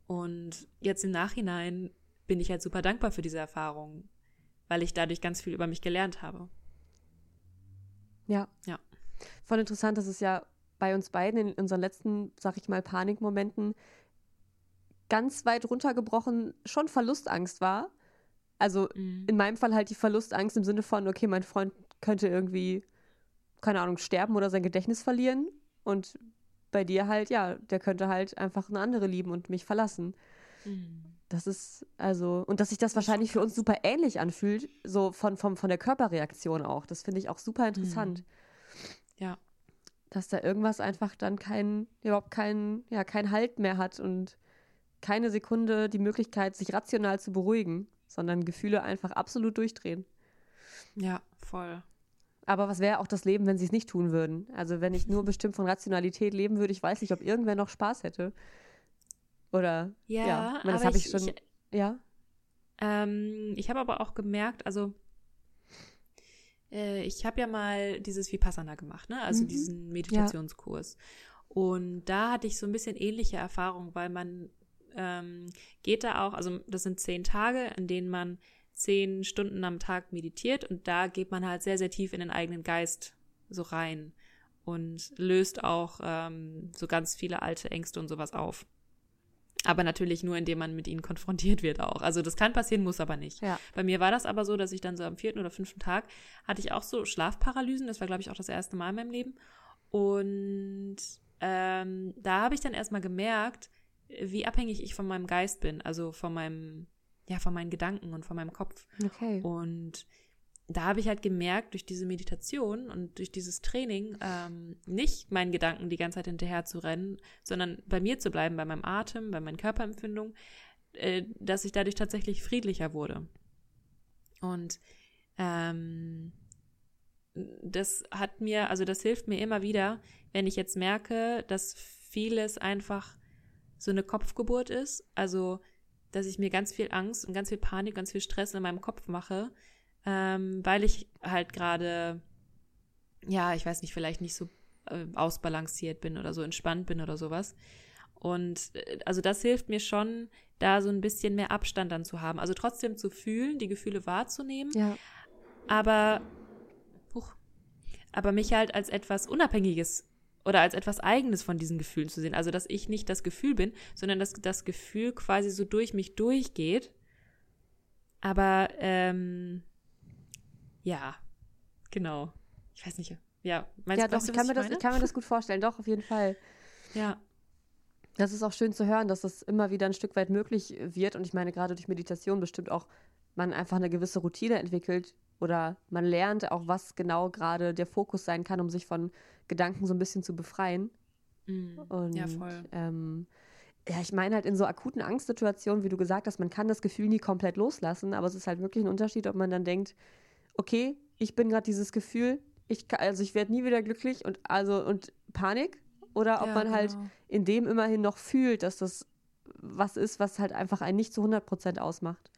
Und jetzt im Nachhinein bin ich halt super dankbar für diese Erfahrung, weil ich dadurch ganz viel über mich gelernt habe. Ja. Ja. Voll interessant, dass es ja bei uns beiden in unseren letzten, sag ich mal, Panikmomenten ganz weit runtergebrochen schon Verlustangst war. Also Mhm. in meinem Fall halt die Verlustangst im Sinne von, okay, mein Freund könnte irgendwie, keine Ahnung, sterben oder sein Gedächtnis verlieren. Und bei dir halt, ja, der könnte halt einfach eine andere lieben und mich verlassen. Mhm. Das ist, also, und dass sich das wahrscheinlich für uns super ähnlich anfühlt, so von, von, von der Körperreaktion auch. Das finde ich auch super interessant. Ja. Dass da irgendwas einfach dann keinen, überhaupt keinen, ja, keinen Halt mehr hat und keine Sekunde die Möglichkeit, sich rational zu beruhigen, sondern Gefühle einfach absolut durchdrehen. Ja, voll. Aber was wäre auch das Leben, wenn sie es nicht tun würden? Also wenn ich nur bestimmt von Rationalität leben würde, ich weiß nicht, ob irgendwer noch Spaß hätte. Oder Ja, ja, ich meine, das habe ich ich- schon. ich- ja, Ähm, ich habe aber auch gemerkt, also äh, ich habe ja mal dieses Vipassana gemacht, ne? Also Mhm. diesen Meditationskurs. Und da hatte ich so ein bisschen ähnliche Erfahrungen, weil man ähm, geht da auch, also das sind zehn Tage, in denen man zehn Stunden am Tag meditiert und da geht man halt sehr, sehr tief in den eigenen Geist so rein und löst auch ähm, so ganz viele alte Ängste und sowas auf. Aber natürlich nur, indem man mit ihnen konfrontiert wird auch. Also das kann passieren, muss aber nicht. ja. Bei mir war das aber so, dass ich dann so am vierten oder fünften Tag hatte ich auch so Schlafparalysen. Das war, glaube ich, auch das erste Mal in meinem Leben. Und ähm, da habe ich dann erstmal gemerkt, wie abhängig ich von meinem Geist bin, also von meinem, ja, von meinen Gedanken und von meinem Kopf. Okay. Und da habe ich halt gemerkt, durch diese Meditation und durch dieses Training, ähm, nicht meinen Gedanken die ganze Zeit hinterher zu rennen, sondern bei mir zu bleiben, bei meinem Atem, bei meinen Körperempfindungen, äh, dass ich dadurch tatsächlich friedlicher wurde. Und ähm, das hat mir, also das hilft mir immer wieder, wenn ich jetzt merke, dass vieles einfach so eine Kopfgeburt ist. Also, dass ich mir ganz viel Angst und ganz viel Panik, ganz viel Stress in meinem Kopf mache, ähm, weil ich halt gerade, ja, ich weiß nicht, vielleicht nicht so äh, ausbalanciert bin oder so entspannt bin oder sowas. Und äh, also das hilft mir schon, da so ein bisschen mehr Abstand dann zu haben. Also trotzdem zu fühlen, die Gefühle wahrzunehmen, Ja, aber, huch, aber mich halt als etwas Unabhängiges oder als etwas Eigenes von diesen Gefühlen zu sehen. Also, dass ich nicht das Gefühl bin, sondern dass das Gefühl quasi so durch mich durchgeht. Aber, ähm, ja, genau. Ich weiß nicht, ja, meinst ja, du, doch, weißt du, ich, kann mir ich das, meine? ich kann mir das gut vorstellen. Doch, auf jeden Fall. ja, Das ist auch schön zu hören, dass das immer wieder ein Stück weit möglich wird. Und ich meine, gerade durch Meditation bestimmt auch man einfach eine gewisse Routine entwickelt oder man lernt auch, was genau gerade der Fokus sein kann, um sich von Gedanken so ein bisschen zu befreien. Mhm. Und, ja, voll. Ähm, ja, ich meine halt in so akuten Angstsituationen, wie du gesagt hast, man kann das Gefühl nie komplett loslassen, aber es ist halt wirklich ein Unterschied, ob man dann denkt, okay, ich bin gerade dieses Gefühl, ich also ich werde nie wieder glücklich und also und Panik oder ob Ja, man halt genau. in dem immerhin noch fühlt, dass das was ist, was halt einfach einen nicht zu 100 Prozent ausmacht.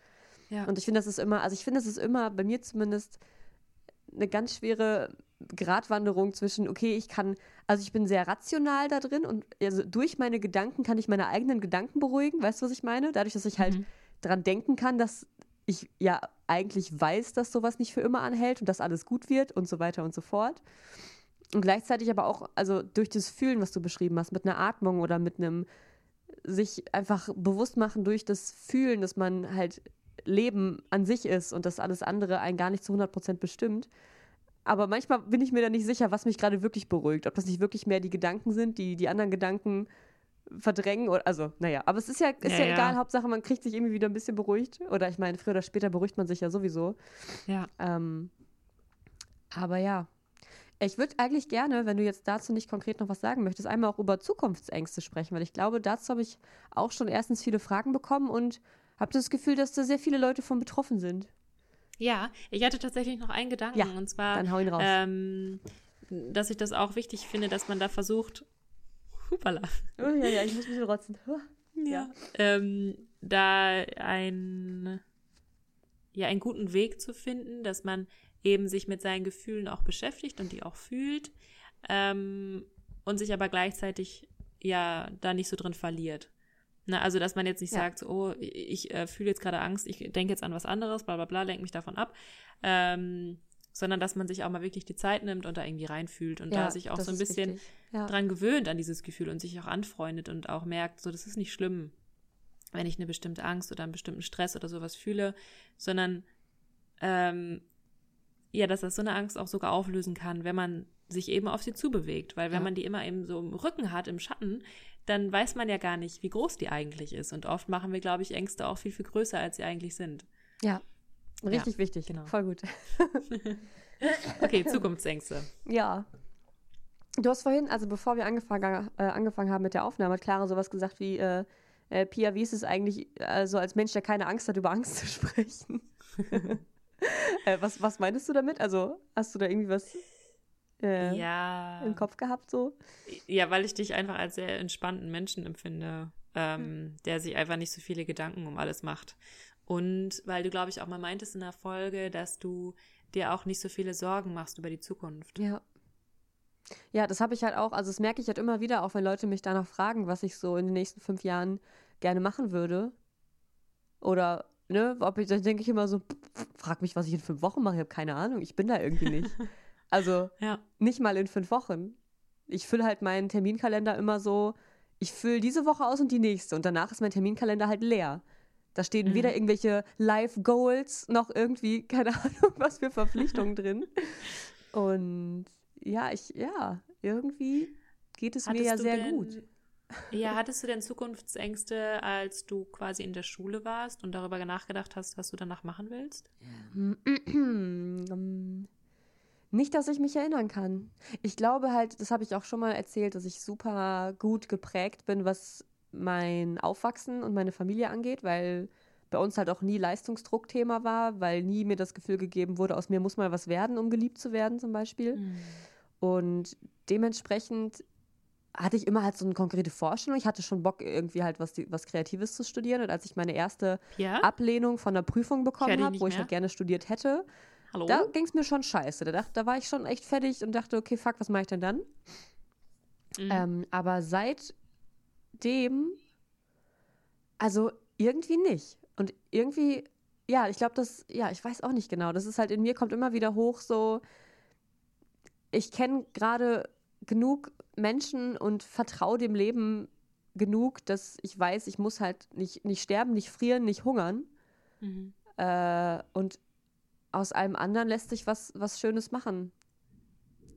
Ja. Und ich finde, das ist immer, also ich finde, das ist immer bei mir zumindest eine ganz schwere Gratwanderung zwischen, okay, ich kann, also ich bin sehr rational da drin und also durch meine Gedanken kann ich meine eigenen Gedanken beruhigen, weißt du, was ich meine? Dadurch, dass ich halt Mhm. dran denken kann, dass ich ja eigentlich weiß, dass sowas nicht für immer anhält und dass alles gut wird und so weiter und so fort. Und gleichzeitig aber auch, also durch das Fühlen, was du beschrieben hast, mit einer Atmung oder mit einem sich einfach bewusst machen durch das Fühlen, dass man halt Leben an sich ist und dass alles andere einen gar nicht zu 100% bestimmt. Aber manchmal bin ich mir da nicht sicher, was mich gerade wirklich beruhigt. Ob das nicht wirklich mehr die Gedanken sind, die die anderen Gedanken verdrängen. Oder, also, naja, aber es ist ja, ist ja, Ja, ja. egal. Hauptsache, man kriegt sich irgendwie wieder ein bisschen beruhigt. Oder ich meine, früher oder später beruhigt man sich ja sowieso. Ja. Ähm, aber ja. Ich würde eigentlich gerne, wenn du jetzt dazu nicht konkret noch was sagen möchtest, einmal auch über Zukunftsängste sprechen, weil ich glaube, dazu habe ich auch schon erstens viele Fragen bekommen und habe das Gefühl, dass da sehr viele Leute von betroffen sind. Ja, ich hatte tatsächlich noch einen Gedanken Ja, und zwar, Dann hau ihn raus. ähm, dass ich das auch wichtig finde, dass man da versucht, hupala, oh, ja, ja, ich muss ein bisschen rotzen. ja. ähm, da ein, ja, einen guten Weg zu finden, dass man eben sich mit seinen Gefühlen auch beschäftigt und die auch fühlt ähm, und sich aber gleichzeitig ja da nicht so drin verliert. Na, also, dass man jetzt nicht Ja. sagt, so, oh, ich äh, fühle jetzt gerade Angst, ich denke jetzt an was anderes, bla bla bla, lenke mich davon ab, ähm, sondern dass man sich auch mal wirklich die Zeit nimmt und da irgendwie reinfühlt und da sich auch so ein bisschen. Ja. dran gewöhnt an dieses Gefühl und sich auch anfreundet und auch merkt, so das ist nicht schlimm, wenn ich eine bestimmte Angst oder einen bestimmten Stress oder sowas fühle, sondern ähm, ja, dass das so eine Angst auch sogar auflösen kann, wenn man sich eben auf sie zubewegt, weil wenn Ja. man die immer eben so im Rücken hat, im Schatten, dann weiß man ja gar nicht, wie groß die eigentlich ist und oft machen wir, glaube ich, Ängste auch viel, viel größer, als sie eigentlich sind. Ja, richtig wichtig. genau. Voll gut. [LAUGHS] Okay, Zukunftsängste. Ja. Du hast vorhin, also bevor wir angefangen, äh, angefangen haben mit der Aufnahme, hat Clara sowas gesagt wie, äh, äh, Pia, wie ist es eigentlich, also als Mensch, der keine Angst hat, über Angst [LAUGHS] zu sprechen? [LAUGHS] äh, was, was meinst du damit? Also hast du da irgendwie was äh, Ja. im Kopf gehabt so? Ja, weil ich dich einfach als sehr entspannten Menschen empfinde, ähm, der sich einfach nicht so viele Gedanken um alles macht. Und weil du, glaube ich, auch mal meintest in der Folge, dass du dir auch nicht so viele Sorgen machst über die Zukunft. Ja. Ja, das habe ich halt auch, also das merke ich halt immer wieder, auch wenn Leute mich danach fragen, was ich so in den nächsten fünf Jahren gerne machen würde. Oder, ne, ob ich, dann denke ich immer so, pff, frag mich, was ich in fünf Wochen mache, ich habe keine Ahnung, ich bin da irgendwie nicht. [LAUGHS] Also Ja. nicht mal in fünf Wochen. Ich fülle halt meinen Terminkalender immer so, ich fülle diese Woche aus und die nächste und danach ist mein Terminkalender halt leer. Da stehen Mhm. weder irgendwelche Live-Goals noch irgendwie, [LAUGHS] keine Ahnung, was für Verpflichtungen drin. Und ja, ich, ja, irgendwie geht es mir Hattest ja du sehr denn, gut. Ja, hattest du denn Zukunftsängste, als du quasi in der Schule warst und darüber nachgedacht hast, was du danach machen willst? [CLEARS THROAT] Nicht, dass ich mich erinnern kann. Ich glaube halt, das habe ich auch schon mal erzählt, dass ich super gut geprägt bin, was mein Aufwachsen und meine Familie angeht, weil bei uns halt auch nie Leistungsdruck Thema war, weil nie mir das Gefühl gegeben wurde, aus mir muss mal was werden, um geliebt zu werden zum Beispiel. Und dementsprechend hatte ich immer halt so eine konkrete Vorstellung. Ich hatte schon Bock, irgendwie halt was, was Kreatives zu studieren. Und als ich meine erste Ja? Ablehnung von der Prüfung bekommen habe, wo ich mehr. halt gerne studiert hätte, Hallo? da ging es mir schon scheiße. Da, dacht, da war ich schon echt fertig und dachte, okay, fuck, was mache ich denn dann? Mhm. Ähm, aber seitdem, also irgendwie nicht. Und irgendwie, ja, ich glaube, das, ja, ich weiß auch nicht genau. Das ist halt in mir, kommt immer wieder hoch, so, ich kenne gerade genug Menschen und vertraue dem Leben genug, dass ich weiß, ich muss halt nicht, nicht sterben, nicht frieren, nicht hungern. Mhm. Äh, und aus allem anderen lässt sich was, was Schönes machen.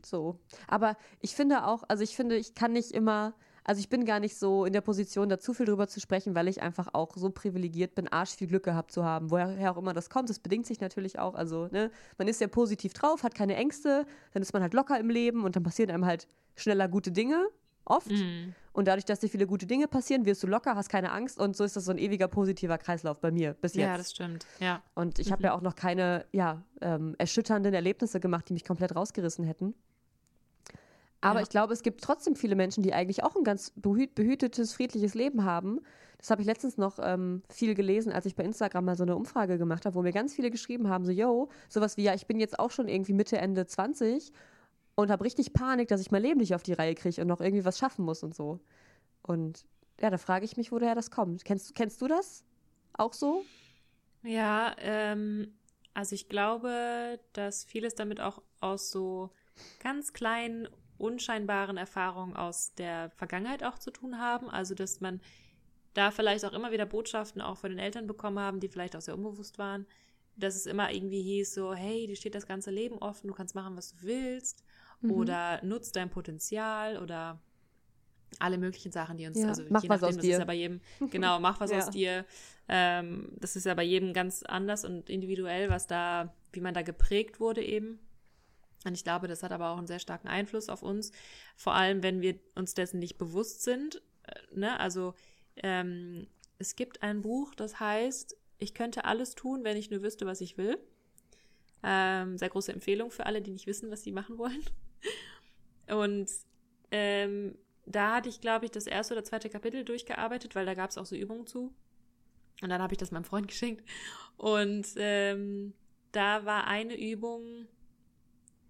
So. Aber ich finde auch, also ich finde, ich kann nicht immer, also ich bin gar nicht so in der Position, da zu viel drüber zu sprechen, weil ich einfach auch so privilegiert bin, arsch viel Glück gehabt zu haben. Woher auch immer das kommt, das bedingt sich natürlich auch. Also, ne, man ist ja positiv drauf, hat keine Ängste, dann ist man halt locker im Leben und dann passieren einem halt schneller gute Dinge, oft. Mhm. Und dadurch, dass dir viele gute Dinge passieren, wirst du locker, hast keine Angst und so ist das so ein ewiger positiver Kreislauf bei mir bis jetzt. Ja, das stimmt. Ja. Und ich habe ja auch noch keine ja, ähm, erschütternden Erlebnisse gemacht, die mich komplett rausgerissen hätten. Aber Ja. ich glaube, es gibt trotzdem viele Menschen, die eigentlich auch ein ganz behüt behütetes, friedliches Leben haben. Das habe ich letztens noch ähm, viel gelesen, als ich bei Instagram mal so eine Umfrage gemacht habe, wo mir ganz viele geschrieben haben, so, yo, sowas wie, ja, ich bin jetzt auch schon irgendwie Mitte, Ende 20 und habe richtig Panik, dass ich mein Leben nicht auf die Reihe kriege und noch irgendwie was schaffen muss und so. Und ja, da frage ich mich, woher das kommt. Kennst, kennst du das auch so? Ja, ähm, also ich glaube, dass vieles damit auch aus so ganz kleinen, unscheinbaren Erfahrungen aus der Vergangenheit auch zu tun haben. Also, dass man da vielleicht auch immer wieder Botschaften auch von den Eltern bekommen haben, die vielleicht auch sehr unbewusst waren, dass es immer irgendwie hieß so, hey, dir steht das ganze Leben offen, du kannst machen, was du willst Mhm. oder nutzt dein Potenzial oder alle möglichen Sachen, die uns, Ja, also mach je was nachdem, aus das dir. ist ja bei jedem, [LAUGHS] genau, mach was Ja. aus dir. Ähm, das ist ja bei jedem ganz anders und individuell, was da, wie man da geprägt wurde eben. Und ich glaube, das hat aber auch einen sehr starken Einfluss auf uns, vor allem wenn wir uns dessen nicht bewusst sind. Äh, ne? Also ähm, es gibt ein Buch, das heißt, ich könnte alles tun, wenn ich nur wüsste, was ich will. Ähm, sehr große Empfehlung für alle, die nicht wissen, was sie machen wollen. Und ähm, da hatte ich, glaube ich, das erste oder zweite Kapitel durchgearbeitet, weil da gab es auch so Übungen zu. Und dann habe ich das meinem Freund geschenkt. Und ähm, da war eine Übung,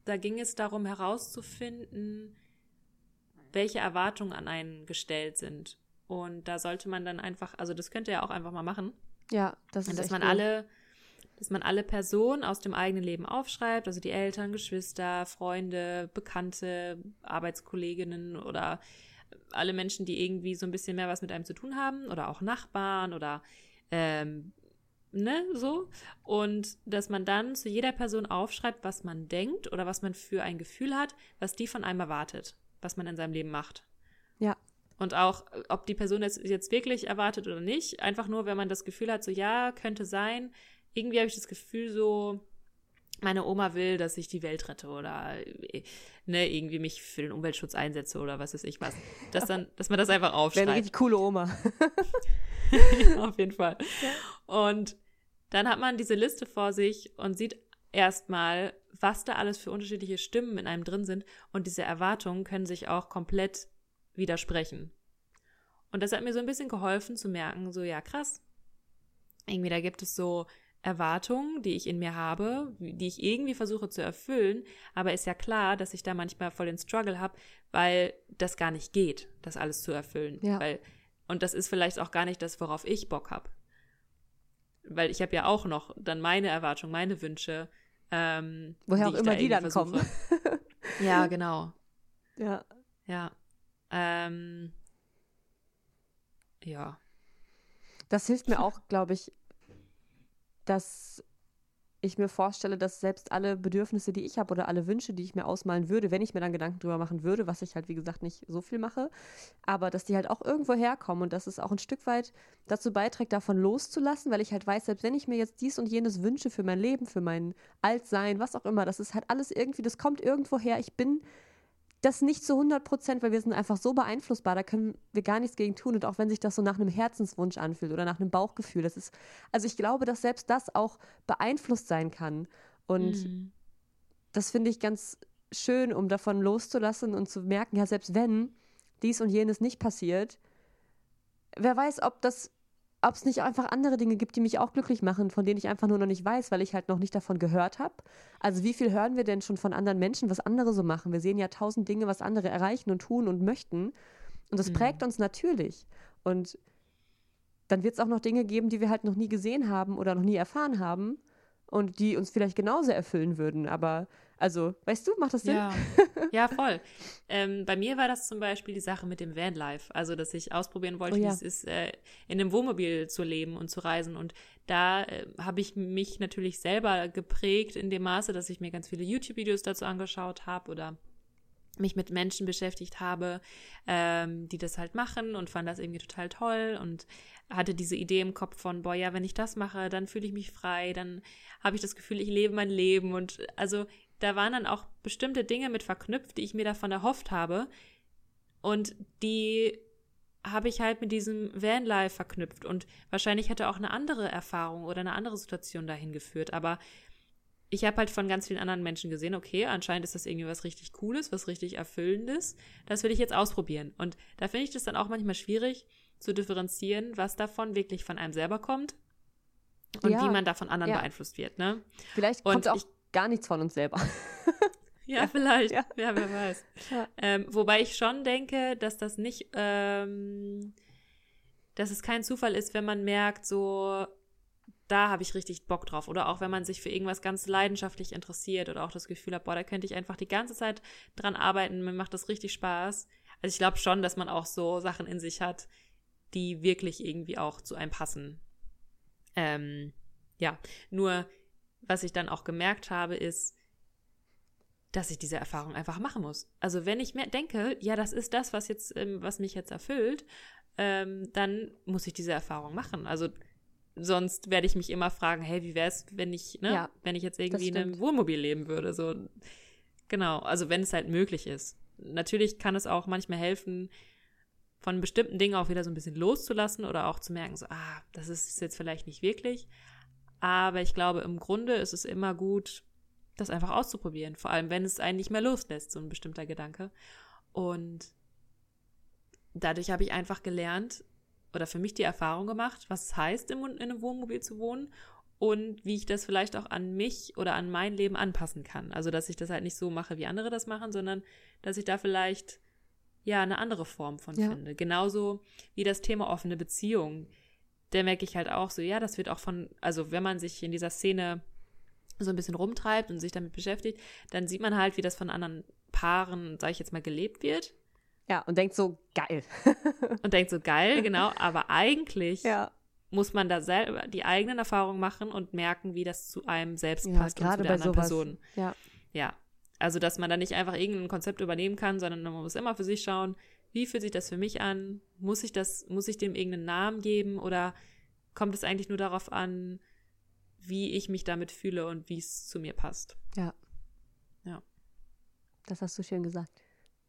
da ging es darum herauszufinden, welche Erwartungen an einen gestellt sind. Und da sollte man dann einfach, also das könnte er auch einfach mal machen, Ja, das ist dass echt man cool. alle, dass man alle Personen aus dem eigenen Leben aufschreibt, also die Eltern, Geschwister, Freunde, Bekannte, Arbeitskolleginnen oder alle Menschen, die irgendwie so ein bisschen mehr was mit einem zu tun haben oder auch Nachbarn oder ähm, ne, so. Und dass man dann zu jeder Person aufschreibt, was man denkt oder was man für ein Gefühl hat, was die von einem erwartet, was man in seinem Leben macht. Ja. Und auch, ob die Person das jetzt wirklich erwartet oder nicht. Einfach nur, wenn man das Gefühl hat, so ja, könnte sein. Irgendwie habe ich das Gefühl, so, meine Oma will, dass ich die Welt rette oder äh, ne, irgendwie mich für den Umweltschutz einsetze oder was weiß ich was. Dass dann, dass man das einfach [LAUGHS] Wäre eine aufschreibt. richtig coole Oma. [LAUGHS] Auf jeden Fall. Und dann hat man diese Liste vor sich und sieht erstmal, was da alles für unterschiedliche Stimmen in einem drin sind. Und diese Erwartungen können sich auch komplett widersprechen. Und das hat mir so ein bisschen geholfen zu merken, so ja, krass. Irgendwie, da gibt es so Erwartungen, die ich in mir habe, die ich irgendwie versuche zu erfüllen, aber ist ja klar, dass ich da manchmal voll den Struggle habe, weil das gar nicht geht, das alles zu erfüllen. Ja. Weil, und das ist vielleicht auch gar nicht das, worauf ich Bock habe. Weil ich habe ja auch noch dann meine Erwartungen, meine Wünsche. Ähm, Woher auch immer da die dann kommen. versuche. [LAUGHS] ja, genau. Ja. Ja. Ähm, ja. Das hilft mir [LAUGHS] auch, glaube ich, dass ich mir vorstelle, dass selbst alle Bedürfnisse, die ich habe oder alle Wünsche, die ich mir ausmalen würde, wenn ich mir dann Gedanken drüber machen würde, was ich halt, wie gesagt, nicht so viel mache, aber dass die halt auch irgendwo herkommen und dass es auch ein Stück weit dazu beiträgt, davon loszulassen, weil ich halt weiß, selbst wenn ich mir jetzt dies und jenes wünsche für mein Leben, für mein Altsein, was auch immer, das ist halt alles irgendwie, das kommt irgendwo her. Ich bin das nicht zu 100 Prozent, weil wir sind einfach so beeinflussbar, da können wir gar nichts gegen tun. Und auch wenn sich das so nach einem Herzenswunsch anfühlt oder nach einem Bauchgefühl, das ist, also ich glaube, dass selbst das auch beeinflusst sein kann. Und Mhm. das finde ich ganz schön, um davon loszulassen und zu merken, ja, selbst wenn dies und jenes nicht passiert, wer weiß, ob das, ob es nicht einfach andere Dinge gibt, die mich auch glücklich machen, von denen ich einfach nur noch nicht weiß, weil ich halt noch nicht davon gehört habe. Also wie viel hören wir denn schon von anderen Menschen, was andere so machen? Wir sehen ja tausend Dinge, was andere erreichen und tun und möchten. Und das Mhm. prägt uns natürlich. Und dann wird es auch noch Dinge geben, die wir halt noch nie gesehen haben oder noch nie erfahren haben und die uns vielleicht genauso erfüllen würden. Aber, also, weißt du, macht das Sinn? Ja, [LAUGHS] ja voll. Ähm, bei mir war das zum Beispiel die Sache mit dem Vanlife. Also, dass ich ausprobieren wollte, Oh ja. wie es ist, äh, in einem Wohnmobil zu leben und zu reisen. Und da äh, habe ich mich natürlich selber geprägt in dem Maße, dass ich mir ganz viele YouTube-Videos dazu angeschaut habe oder mich mit Menschen beschäftigt habe, ähm, die das halt machen und fand das irgendwie total toll und hatte diese Idee im Kopf von, boah, ja, wenn ich das mache, dann fühle ich mich frei, dann habe ich das Gefühl, ich lebe mein Leben und also da waren dann auch bestimmte Dinge mit verknüpft, die ich mir davon erhofft habe und die habe ich halt mit diesem Vanlife verknüpft und wahrscheinlich hätte auch eine andere Erfahrung oder eine andere Situation dahin geführt, aber ich habe halt von ganz vielen anderen Menschen gesehen, okay, anscheinend ist das irgendwie was richtig Cooles, was richtig Erfüllendes. Das will ich jetzt ausprobieren. Und da finde ich das dann auch manchmal schwierig zu differenzieren, was davon wirklich von einem selber kommt und ja. wie man da von anderen ja. beeinflusst wird. Ne? Vielleicht kommt auch ich, gar nichts von uns selber. [LAUGHS] ja, vielleicht. Ja, ja wer weiß. Ähm, wobei ich schon denke, dass das nicht, ähm, dass es kein Zufall ist, wenn man merkt, so, da habe ich richtig Bock drauf. Oder auch wenn man sich für irgendwas ganz leidenschaftlich interessiert oder auch das Gefühl hat, boah, da könnte ich einfach die ganze Zeit dran arbeiten, mir macht das richtig Spaß. Also ich glaube schon, dass man auch so Sachen in sich hat, die wirklich irgendwie auch zu einem passen. Ähm, ja, nur was ich dann auch gemerkt habe, ist, dass ich diese Erfahrung einfach machen muss. Also wenn ich mir denke, ja, das ist das, was jetzt, ähm, was mich jetzt erfüllt, ähm, dann muss ich diese Erfahrung machen. Also sonst werde ich mich immer fragen, hey, wie wäre es, wenn ich, ne, ja, wenn ich jetzt irgendwie in einem Wohnmobil leben würde, so. Genau, also wenn es halt möglich ist. Natürlich kann es auch manchmal helfen, von bestimmten Dingen auch wieder so ein bisschen loszulassen oder auch zu merken, so, ah, das ist jetzt vielleicht nicht wirklich. Aber ich glaube, im Grunde ist es immer gut, das einfach auszuprobieren. Vor allem, wenn es einen nicht mehr loslässt, so ein bestimmter Gedanke. Und dadurch habe ich einfach gelernt, oder für mich die Erfahrung gemacht, was es heißt, in, in einem Wohnmobil zu wohnen und wie ich das vielleicht auch an mich oder an mein Leben anpassen kann. Also, dass ich das halt nicht so mache, wie andere das machen, sondern dass ich da vielleicht ja eine andere Form von ja. finde. Genauso wie das Thema offene Beziehung. Da merke ich halt auch so, ja, das wird auch von, also wenn man sich in dieser Szene so ein bisschen rumtreibt und sich damit beschäftigt, dann sieht man halt, wie das von anderen Paaren, sage ich jetzt mal, gelebt wird. Ja, und denkt so, geil. [LAUGHS] und denkt so, geil, genau. Aber eigentlich ja. muss man da selber die eigenen Erfahrungen machen und merken, wie das zu einem selbst ja, passt und zu der anderen sowas. Person. Ja. Ja. Also, dass man da nicht einfach irgendein Konzept übernehmen kann, sondern man muss immer für sich schauen, wie fühlt sich das für mich an? Muss ich das, muss ich dem irgendeinen Namen geben oder kommt es eigentlich nur darauf an, wie ich mich damit fühle und wie es zu mir passt? Ja. Ja. Das hast du schön gesagt.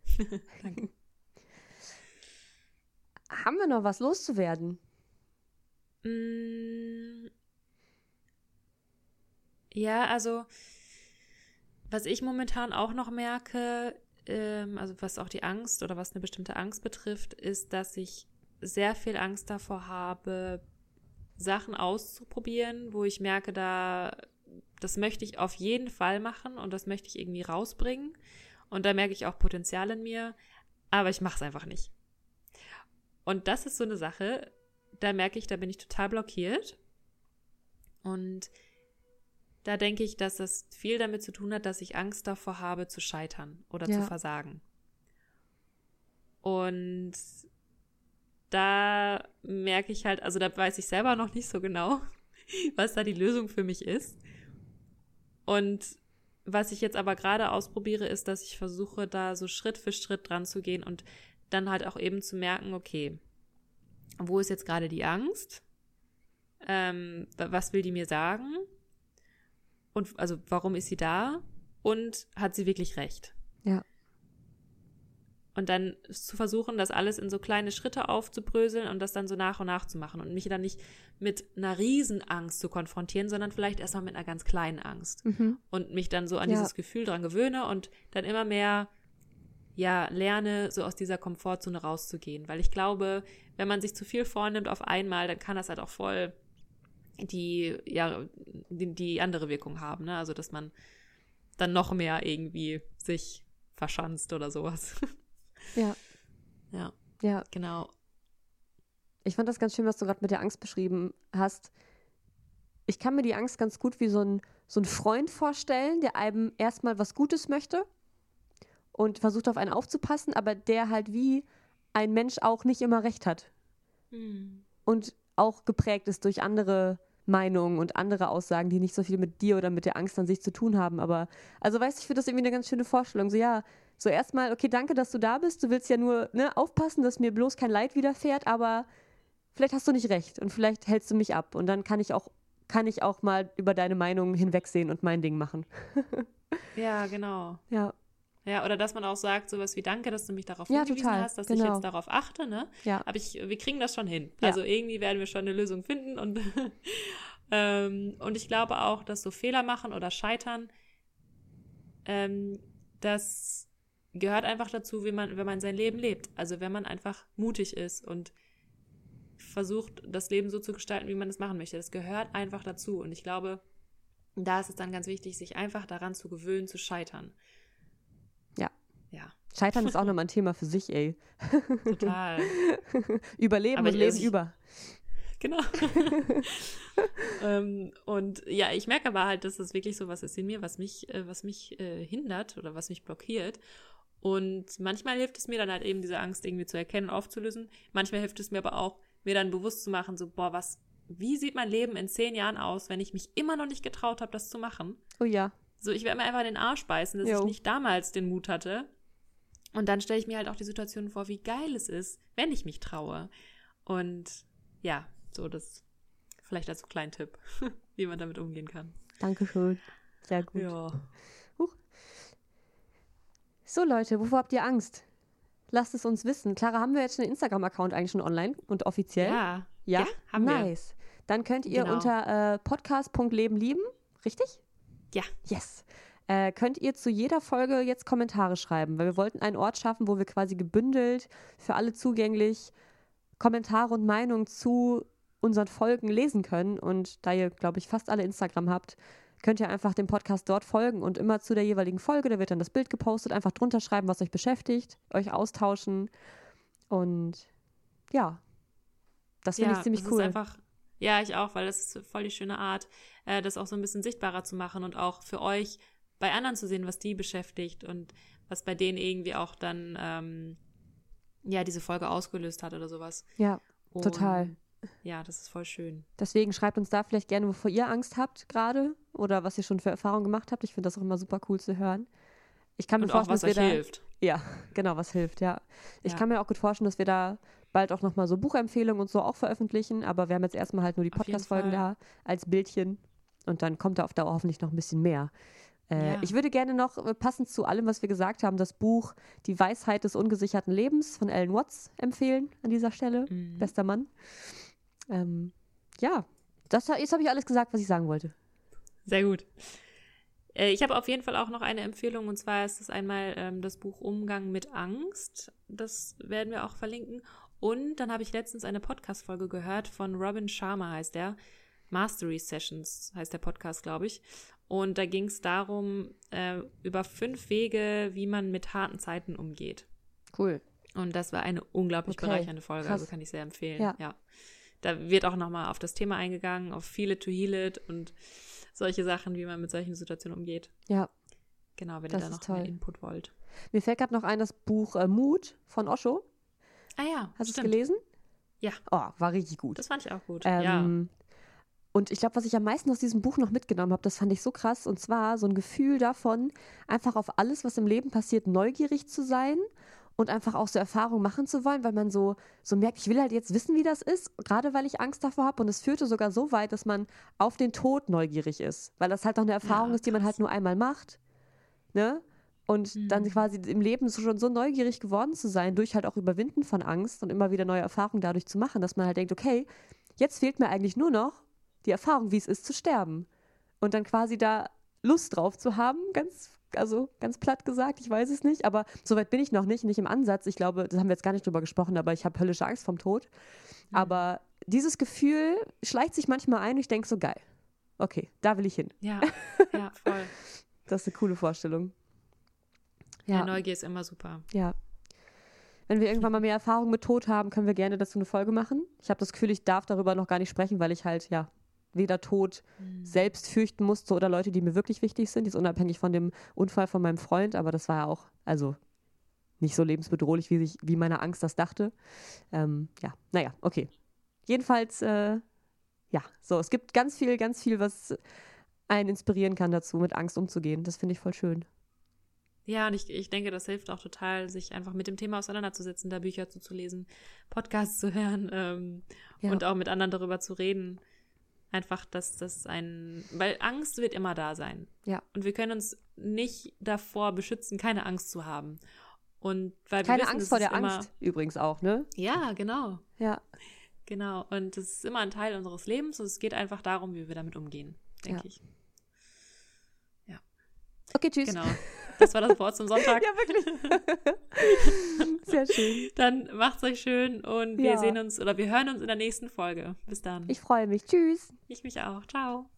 [LAUGHS] Danke. Haben wir noch was loszuwerden? Mm. Ja, also was ich momentan auch noch merke, ähm, also was auch die Angst oder was eine bestimmte Angst betrifft, ist, dass ich sehr viel Angst davor habe, Sachen auszuprobieren, wo ich merke, da das möchte ich auf jeden Fall machen und das möchte ich irgendwie rausbringen. Und da merke ich auch Potenzial in mir, aber ich mache es einfach nicht. Und das ist so eine Sache, da merke ich, da bin ich total blockiert. Und da denke ich, dass das viel damit zu tun hat, dass ich Angst davor habe, zu scheitern oder ja. zu versagen. Und da merke ich halt, also da weiß ich selber noch nicht so genau, [LAUGHS] was da die Lösung für mich ist. Und was ich jetzt aber gerade ausprobiere, ist, dass ich versuche, da so Schritt für Schritt dran zu gehen und dann halt auch eben zu merken, okay, wo ist jetzt gerade die Angst? Ähm, was will die mir sagen? Und also warum ist sie da? Und hat sie wirklich recht? Ja. Und dann zu versuchen, das alles in so kleine Schritte aufzubröseln und das dann so nach und nach zu machen und mich dann nicht mit einer Riesenangst zu konfrontieren, sondern vielleicht erstmal mit einer ganz kleinen Angst. Mhm. Und mich dann so an ja. dieses Gefühl dran gewöhne und dann immer mehr ja, lerne, so aus dieser Komfortzone rauszugehen. Weil ich glaube, wenn man sich zu viel vornimmt auf einmal, dann kann das halt auch voll die, ja, die, die andere Wirkung haben, ne? Also, dass man dann noch mehr irgendwie sich verschanzt oder sowas. Ja. [LAUGHS] Ja. Ja. Genau. Ich fand das ganz schön, was du gerade mit der Angst beschrieben hast. Ich kann mir die Angst ganz gut wie so ein, so ein Freund vorstellen, der einem erstmal was Gutes möchte und versucht auf einen aufzupassen, aber der halt wie ein Mensch auch nicht immer recht hat. Mhm. Und auch geprägt ist durch andere Meinungen und andere Aussagen, die nicht so viel mit dir oder mit der Angst an sich zu tun haben. Aber, also weißt du, ich finde das irgendwie eine ganz schöne Vorstellung. So, ja, so erstmal, okay, danke, dass du da bist. Du willst ja nur ne, aufpassen, dass mir bloß kein Leid widerfährt, aber vielleicht hast du nicht recht und vielleicht hältst du mich ab. Und dann kann ich auch, kann ich auch mal über deine Meinung hinwegsehen und mein Ding machen. [LAUGHS] Ja, genau. ja, Ja, oder dass man auch sagt, sowas wie Danke, dass du mich darauf Ja, hingewiesen total, hast, dass ich genau. jetzt darauf achte, ne? ja, Aber ich, wir kriegen das schon hin. Ja. Also irgendwie werden wir schon eine Lösung finden und, [LAUGHS] ähm, und ich glaube auch, dass so Fehler machen oder scheitern, ähm, das gehört einfach dazu, wie man, wenn man sein Leben lebt. Also wenn man einfach mutig ist und versucht, das Leben so zu gestalten, wie man es machen möchte. Das gehört einfach dazu. Und ich glaube, da ist es dann ganz wichtig, sich einfach daran zu gewöhnen, zu scheitern. Scheitern ist [LAUGHS] auch nochmal ein Thema für sich, ey. total. [LAUGHS] Überleben Aber und leben über. Genau. [LAUGHS] ähm, und ja, ich merke aber halt, dass das wirklich so was ist in mir, was mich, äh, was mich äh, hindert oder was mich blockiert. Und manchmal hilft es mir dann halt eben, diese Angst irgendwie zu erkennen, aufzulösen. Manchmal hilft es mir aber auch, mir dann bewusst zu machen, so, boah, was, wie sieht mein Leben in zehn Jahren aus, wenn ich mich immer noch nicht getraut habe, das zu machen? Oh ja. So, ich werde mir einfach in den Arsch beißen, dass Jo. ich nicht damals den Mut hatte. Und dann stelle ich mir halt auch die Situation vor, wie geil es ist, wenn ich mich traue. Und ja, so das vielleicht als kleinen Tipp, [LAUGHS] wie man damit umgehen kann. Dankeschön. Sehr gut. Ja. So, Leute, wovor habt ihr Angst? Lasst es uns wissen. Clara, haben wir jetzt schon einen Instagram-Account eigentlich schon online und offiziell? Ja. Ja? Ja, haben wir. nice. Dann könnt ihr Genau. unter äh, podcast.leben lieben, richtig? Ja. Yes. Äh, könnt ihr zu jeder Folge jetzt Kommentare schreiben, weil wir wollten einen Ort schaffen, wo wir quasi gebündelt, für alle zugänglich, Kommentare und Meinungen zu unseren Folgen lesen können. Und da ihr, glaube ich, fast alle Instagram habt, könnt ihr einfach dem Podcast dort folgen und immer zu der jeweiligen Folge, da wird dann das Bild gepostet, einfach drunter schreiben, was euch beschäftigt, euch austauschen. Und ja, das finde ja, ich ziemlich das cool. Ist einfach, ja, ich auch, weil das ist voll die schöne Art, äh, das auch so ein bisschen sichtbarer zu machen und auch für euch bei anderen zu sehen, was die beschäftigt und was bei denen irgendwie auch dann ähm, ja diese Folge ausgelöst hat oder sowas. ja, Und, Total. Ja, das ist voll schön. deswegen schreibt uns da vielleicht gerne, wovor ihr Angst habt gerade oder was ihr schon für Erfahrungen gemacht habt. Ich finde das auch immer super cool zu hören. Ich kann mir Und auch vorstellen, was dass wir euch da hilft. Ja, [LAUGHS] genau, was hilft, ja. Ich Ja. kann mir auch gut vorstellen, dass wir da bald auch nochmal so Buchempfehlungen und so auch veröffentlichen, aber wir haben jetzt erstmal halt nur die Podcast-Folgen da als Bildchen und dann kommt da auf Dauer hoffentlich noch ein bisschen mehr. Äh, Ja. Ich würde gerne noch, äh, passend zu allem, was wir gesagt haben, das Buch Die Weisheit des ungesicherten Lebens von Alan Watts empfehlen an dieser Stelle. Mhm. Bester Mann. Ähm, ja, das, jetzt habe ich alles gesagt, was ich sagen wollte. Sehr gut. Äh, Ich habe auf jeden Fall auch noch eine Empfehlung und zwar ist es einmal ähm, das Buch Umgang mit Angst. Das werden wir auch verlinken. Und dann habe ich letztens eine Podcast-Folge gehört von Robin Sharma, heißt der. Mastery Sessions heißt der Podcast, glaube ich. Und da ging es darum, äh, über fünf Wege, wie man mit harten Zeiten umgeht. Cool. Und das war eine unglaublich Okay, bereichernde Folge, krass. also kann ich sehr empfehlen. Ja. Ja. Da wird auch nochmal auf das Thema eingegangen, auf Feel it to heal it und solche Sachen, wie man mit solchen Situationen umgeht. Ja, Genau, wenn Das ihr da noch mehr toll. Input wollt. mir fällt gerade noch ein, das Buch äh, Mut von Osho. Ah ja, Hast du es gelesen? Ja. Oh, war richtig gut. Das fand ich auch gut. ja. Und ich glaube, was ich am meisten aus diesem Buch noch mitgenommen habe, das fand ich so krass. Und zwar so ein Gefühl davon, einfach auf alles, was im Leben passiert, neugierig zu sein und einfach auch so Erfahrungen machen zu wollen, weil man so, so merkt, ich will halt jetzt wissen, wie das ist, gerade weil ich Angst davor habe. Und es führte sogar so weit, dass man auf den Tod neugierig ist, weil das halt auch eine Erfahrung Ja, ist, die man halt nur einmal macht. Ne? Und dann Mhm. quasi im Leben so schon so neugierig geworden zu sein, durch halt auch Überwinden von Angst und immer wieder neue Erfahrungen dadurch zu machen, dass man halt denkt, okay, jetzt fehlt mir eigentlich nur noch die Erfahrung, wie es ist zu sterben. Und dann quasi da Lust drauf zu haben, ganz, also ganz platt gesagt, ich weiß es nicht, aber soweit bin ich noch nicht, nicht im Ansatz. Ich glaube, das haben wir jetzt gar nicht drüber gesprochen, aber ich habe höllische Angst vom Tod. Aber dieses Gefühl schleicht sich manchmal ein und ich denke so, geil. Okay, da will ich hin. Ja, [LAUGHS] ja, voll. Das ist eine coole Vorstellung. Ja. Ja, Neugier ist immer super. ja. Wenn wir irgendwann mal mehr Erfahrung mit Tod haben, können wir gerne dazu eine Folge machen. Ich habe das Gefühl, ich darf darüber noch gar nicht sprechen, weil ich halt, ja, weder Tod selbst fürchten musste oder Leute, die mir wirklich wichtig sind, jetzt unabhängig von dem Unfall von meinem Freund, aber das war ja auch, also nicht so lebensbedrohlich, wie, sich, wie meine Angst das dachte. Ähm, ja, naja, okay. Jedenfalls, äh, ja, so, es gibt ganz viel, ganz viel, was einen inspirieren kann dazu, mit Angst umzugehen. Das finde ich voll schön. Ja, und ich, ich denke, das hilft auch total, sich einfach mit dem Thema auseinanderzusetzen, da Bücher zuzulesen, Podcasts zu hören ähm, Ja. und auch mit anderen darüber zu reden. Einfach, dass das ein, weil Angst wird immer da sein. Ja. Und wir können uns nicht davor beschützen, keine Angst zu haben. Und weil wir Keine wissen, Angst es vor ist der immer, Angst übrigens auch, ne? Ja, genau. Ja. Genau. Und es ist immer ein Teil unseres Lebens und es geht einfach darum, wie wir damit umgehen, denke Ja. ich. Okay, tschüss. Genau. [LAUGHS] Das war das Wort zum Sonntag. [LAUGHS] Ja, wirklich. [LAUGHS] Sehr schön. Dann macht's euch schön und wir Ja. sehen uns oder wir hören uns in der nächsten Folge. Bis dann. Ich freue mich. Tschüss. ich mich auch. Ciao.